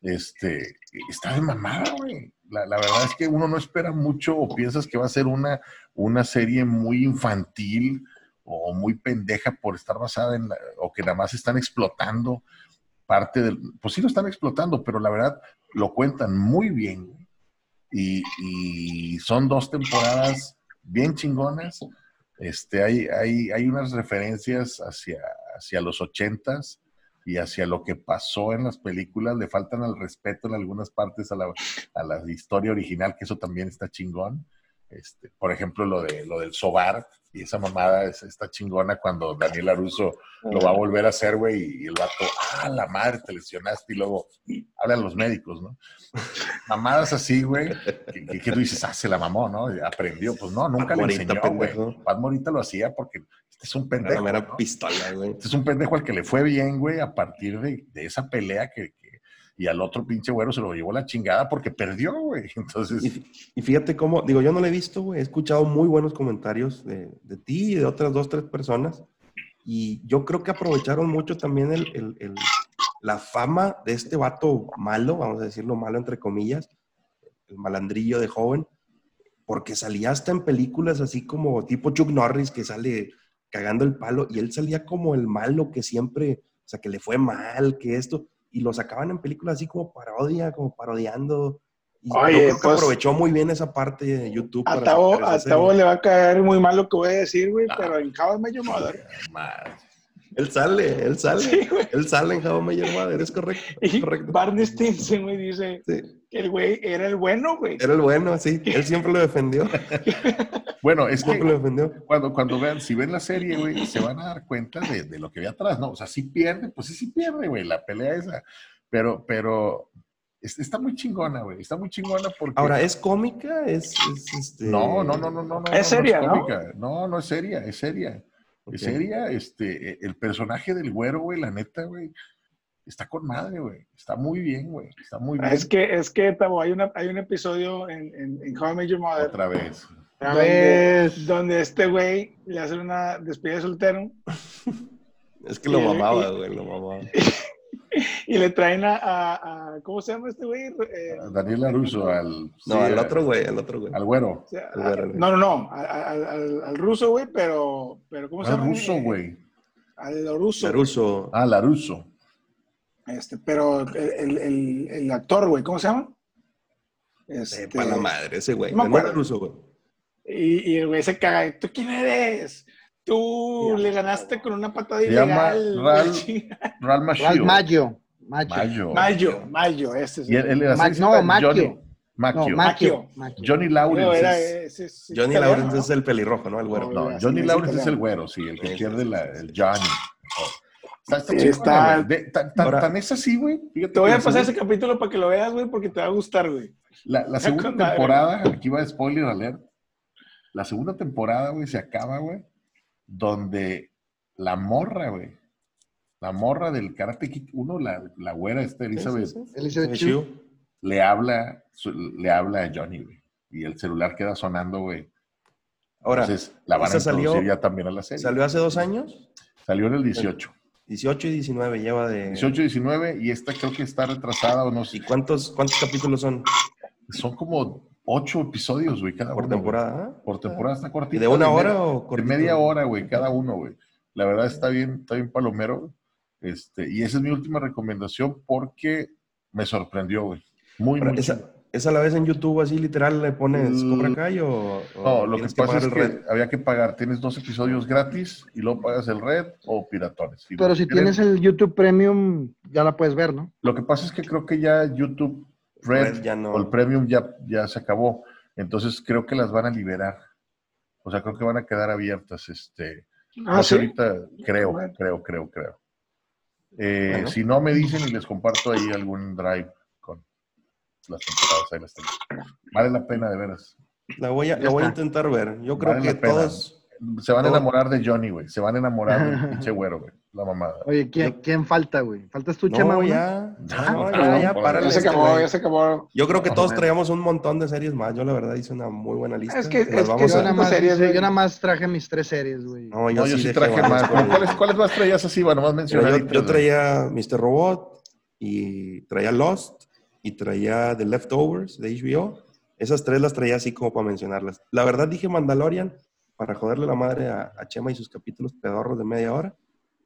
este, está de mamada, güey. La, la verdad es que uno no espera mucho o piensas que va a ser una, una serie muy infantil o muy pendeja por estar basada en, la- o que nada más están explotando parte del, pues sí lo están explotando, pero la verdad lo cuentan muy bien. y son dos temporadas bien chingonas. Este, hay, hay, hay unas referencias hacia, hacia los ochentas y hacia lo que pasó en las películas. Le faltan al respeto en algunas partes a la, a la historia original, que eso también está chingón. Este, por ejemplo, lo, de, lo del sobar y esa mamada es, está chingona cuando Daniel Aruso lo va a volver a hacer, güey, y el vato, ah, la madre, te lesionaste, y luego hablan los médicos, ¿no? Mamadas así, güey, que, que- que tú dices, ah, se la mamó, ¿no? Aprendió, pues no, nunca Pat le Morita, enseñó, güey. Pat Morita lo hacía porque este es un Era pendejo, la mera ¿no? pistola, güey. Este es un pendejo al que le fue bien, güey, a partir de, de esa pelea que, que- y al otro pinche güero se lo llevó la chingada porque perdió, güey. Entonces, Y, y fíjate cómo, digo, yo no lo he visto, güey. He escuchado muy buenos comentarios de, de ti y de otras dos, tres personas. Y yo creo que aprovecharon mucho también el, el- el- la fama de este vato malo, vamos a decirlo malo entre comillas, el malandrillo de joven, porque salía hasta en películas así como tipo Chuck Norris que sale cagando el palo y él salía como el malo que siempre, o sea, que le fue mal, que esto, y lo sacaban en películas así como parodia, como parodiando. Y Oye, yo creo que pues, aprovechó muy bien esa parte de YouTube. A. Tavo le va a caer muy mal lo que voy a decir, güey, Ah. pero en How I Mother. madre. Él sale, él sale. Sí, güey. Él sale en How I Mother, es correcto. es Y correcto. Barney Stinson, güey, dice Sí, que el güey era el bueno, güey. Era el bueno, sí. Él siempre lo defendió. Bueno, es que Siempre lo defendió. cuando, cuando vean, si ven la serie, güey, se van a dar cuenta de, de lo que ve atrás, ¿no? O sea, si pierde, pues sí, sí pierde, güey, la pelea esa. Pero, pero es- está muy chingona, güey. Está muy chingona porque. Ahora, ¿es cómica? ¿Es, es, este... No, no, no, no, no. no, Es seria, ¿no? cómica. No, no es seria, es seria. Es seria, este, eh, el personaje del güero, güey, la neta, güey, está con madre, güey. Está muy bien, güey. Está muy bien. Es que, es que, Tavo, hay, una, hay un episodio en, en, en How I Met Your Mother Otra vez. A donde, ver. donde este güey le hace una despedida de soltero Es que lo Y- mamaba, güey, lo mamaba. y le traen a, a- a- ¿cómo se llama este güey? Eh, Daniel Aruso, al. No, sí, al a- otro güey, al otro güey. Al güero. o sea, El güero, güey. no, no, no, al, al- al ruso, güey, pero, pero ¿cómo se Al llama? ruso, Eh, güey. Al ruso. Laruso. Ah, Laruso. Este, pero el, el, el- el actor, güey, ¿cómo se llama? Este, Sepa la madre, ese güey. no me No era acuerdo. ruso, güey. Y, y el güey se caga. ¿Tú quién eres? Tú le ganaste con una patada Se llama ilegal. Ral- Macchio. Maggio. Maggio. Mayo. Mayo, Mayo, ese es. Y Ma- sexy, no, Johnny- Macchio. Macchio. No, Macchio. Macchio. Macchio. Johnny No, Lawrence. era es- ese, es Johnny italiano, Lawrence ¿no? es el pelirrojo, ¿no? El güero. no, Así Johnny es Lawrence es el güero, sí, el que pierde la, el Johnny. Está, está, Sí, chingona, está- güey. De- tan, tan- Ahora- tan es así, güey. Te voy a pasar ese capítulo para que lo veas, güey, porque te va a gustar, güey. La, la Está segunda madre. temporada, aquí va spoiler alert. La segunda temporada, güey, se acaba, güey, donde la morra, güey, la morra del Karate Kid 1, la, la güera esta Elizabeth, Sí, sí, sí. Elizabeth. Shue. le habla, su- le habla a Johnny, güey. Y el celular queda sonando, güey. Ahora, Entonces, la van a salió- ya también a la serie. ¿salió hace dos años? Salió en el 18. 18 y 19 lleva de... 18 y 19 y esta creo que está retrasada o no sé. ¿Y cuántos, cuántos capítulos son Son como ocho episodios, güey, cada por uno. güey. temporada? ah? Por temporada está cortita. ¿Y de una hora o De cortito? media hora, güey, cada uno, güey. La verdad está bien, está bien palomero. güey. Este, y esa es mi última recomendación porque me sorprendió, güey. Muy, Ahora, muy esa, chido. esa la ves en YouTube así literal, le pones Cobra Kai o, o No, lo que pasa pagar es el que red? había que pagar. Tienes dos episodios gratis y luego pagas el red o piratones. Y Pero si que quieren- tienes el YouTube Premium, ya la puedes ver, ¿no? Lo que pasa es que creo que ya YouTube Red, Red ya no. o el Premium ya, ya se acabó. Entonces creo que las van a liberar. O sea, creo que van a quedar abiertas. Este, Ah, sé sí. ahorita, creo, creo, creo, creo. Eh, Bueno. Si no me dicen y les comparto ahí algún drive las temporadas, ahí las tengo. Vale la pena, de veras. La voy a, Ya la voy a intentar ver. Yo creo Vale que todos... Se van a enamorar de Johnny, güey. Se van a enamorar del pinche güero, güey. La mamada. Oye, ¿quién, ¿quién falta, güey? ¿Faltas tú, Chema? No, uno? ya, no, ya, ya, párale Ya se acabó, ya se acabó. Yo creo que todos traíamos un montón de series más. Yo la verdad hice una muy buena lista. Es que- Las es que Yo a- nada, más, series, yo nada más traje mis tres series, güey. No, No, yo sí dejé traje varias más. ¿Cuáles, ¿Cuáles más traías así? Bueno, más mencionar. yo, yo traía Mr. Robot y traía Lost y traía The Leftovers de HBO. Esas tres las traía así como para mencionarlas. La verdad dije Mandalorian para joderle la madre a, a Chema y sus capítulos pedorros de media hora.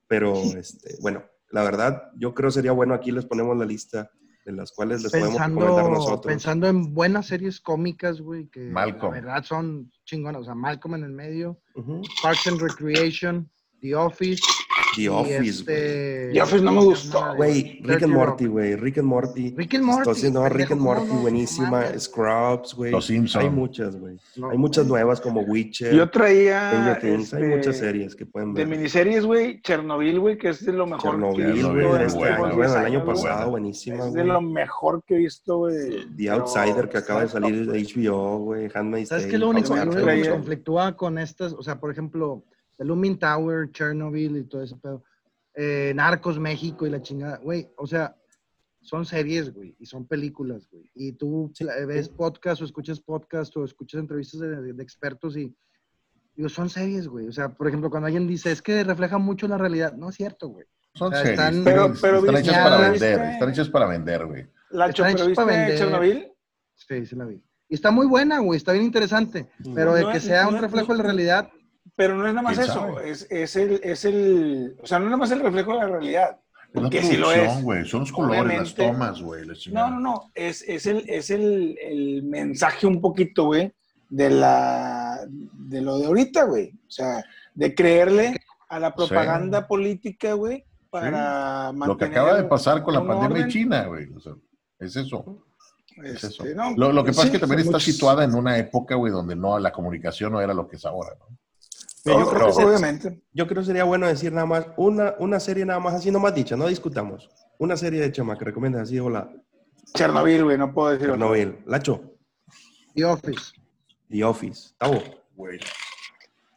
Pero, este, bueno, la verdad, yo creo sería bueno aquí les ponemos la lista de las cuales les podemos recomendar Pensando, nosotros. pensando en buenas series cómicas, güey, que Malcolm. la verdad son chingonas. O sea, Malcolm en el medio, Ujú. Parks and Recreation, The Office. The Office, güey. este- The Office no me ¿cómo se gustó? Güey, Rick 30 and. Morty, güey. Rick and Morty. Rick and Morty, Entonces, no, Rick and ¿cómo Morty, no? buenísima. Scrubs, güey. Los Simpson. Hay muchas, güey. No, Hay muchas nuevas como Witcher, Yo traía Things. Hay este, muchas series que pueden de ver. miniseries, güey, Chernobyl, güey, que es de lo mejor que he Chernobyl, visto de en este diez Bueno, el año pasado, buenísima, Es de güey. lo mejor que he visto, güey. The Outsider que acaba de salir de HBO, güey. Handmaid's ¿Sabes Tale, qué es lo único, que conflictúa con estas? O sea, por ejemplo, The Looming Tower, Chernobyl y todo ese pedo. eh, Narcos México y la chingada. Güey, o sea, son series, güey, y son películas, güey. Y tú Sí. ves podcast o escuchas podcast o escuchas entrevistas de, de expertos y digo, son series, güey. O sea, por ejemplo, cuando alguien dice, es que refleja mucho la realidad. No es cierto, güey. Son O sea, series. están- Pero- pero están viste- hechas para ¿viste? vender. Están hechas para vender, güey. Está pero hecho para ¿viste vender. Chernobyl? Sí, sí la vi. Y está muy buena, güey, está bien interesante. Mm. Pero de No que es- sea no un reflejo de la realidad, Pero no es nada más ¿Quién eso, es, es, el, es el, o sea, no es nada más el reflejo de la realidad. Es la Que sí lo es. Son los colores, las tomas, güey. No, no, no, es, es, el, es el, el mensaje un poquito, güey, de la, de lo de ahorita, güey. O sea, de creerle a la propaganda política, güey, para Lo que mantener acaba de pasar con la pandemia orden. en China, güey. O sea, es eso. Es eso. Este, no, Lo, lo que pasa sí, es que también está muchos- situada en una época, güey, donde no la comunicación no era lo que es ahora, ¿no? Yo, creo que obviamente. yo creo que sería bueno decir nada más una, una serie nada más así nomás dicha, no discutamos. Una serie de Chema que recomiendas así, hola. Chernobyl, güey, no puedo decir. Chernobyl. Lacho. The Office. The Office. Tavo. Güey.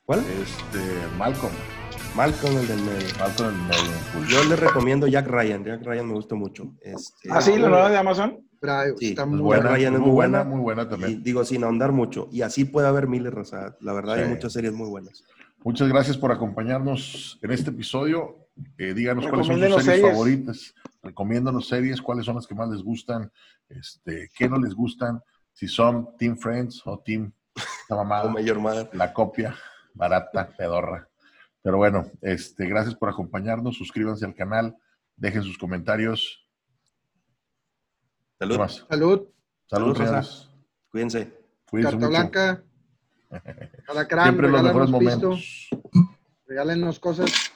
¿Cuál? Este, Malcolm. Malcolm, el del medio. Malcolm en medio. Yo le recomiendo Jack Ryan. Jack Ryan me gusta mucho. Este, ¿Ah, sí? ¿La nueva de Amazon? Sí, está es muy buena, Jack Ryan es muy muy buena, buena. muy buena Y también. digo, sin ahondar mucho. Y así puede haber miles, raza. La verdad, hay muchas series muy buenas. Muchas gracias por acompañarnos en este episodio. Eh, díganos cuáles son sus series, series. favoritas. Recomiéndanos series, cuáles son las que más les gustan, este, qué no les gustan, si son Team Friends o Team la mamada, Mayor la copia barata, pedorra. Pero bueno, este, gracias por acompañarnos. Suscríbanse al canal, dejen sus comentarios. ¿Qué Salud. Salud, Saludos, Salud, señores. Cuídense. Cuídense carta mucho. blanca. Alacrán, Siempre los mejores regálanos pisto, momentos. regálenos cosas.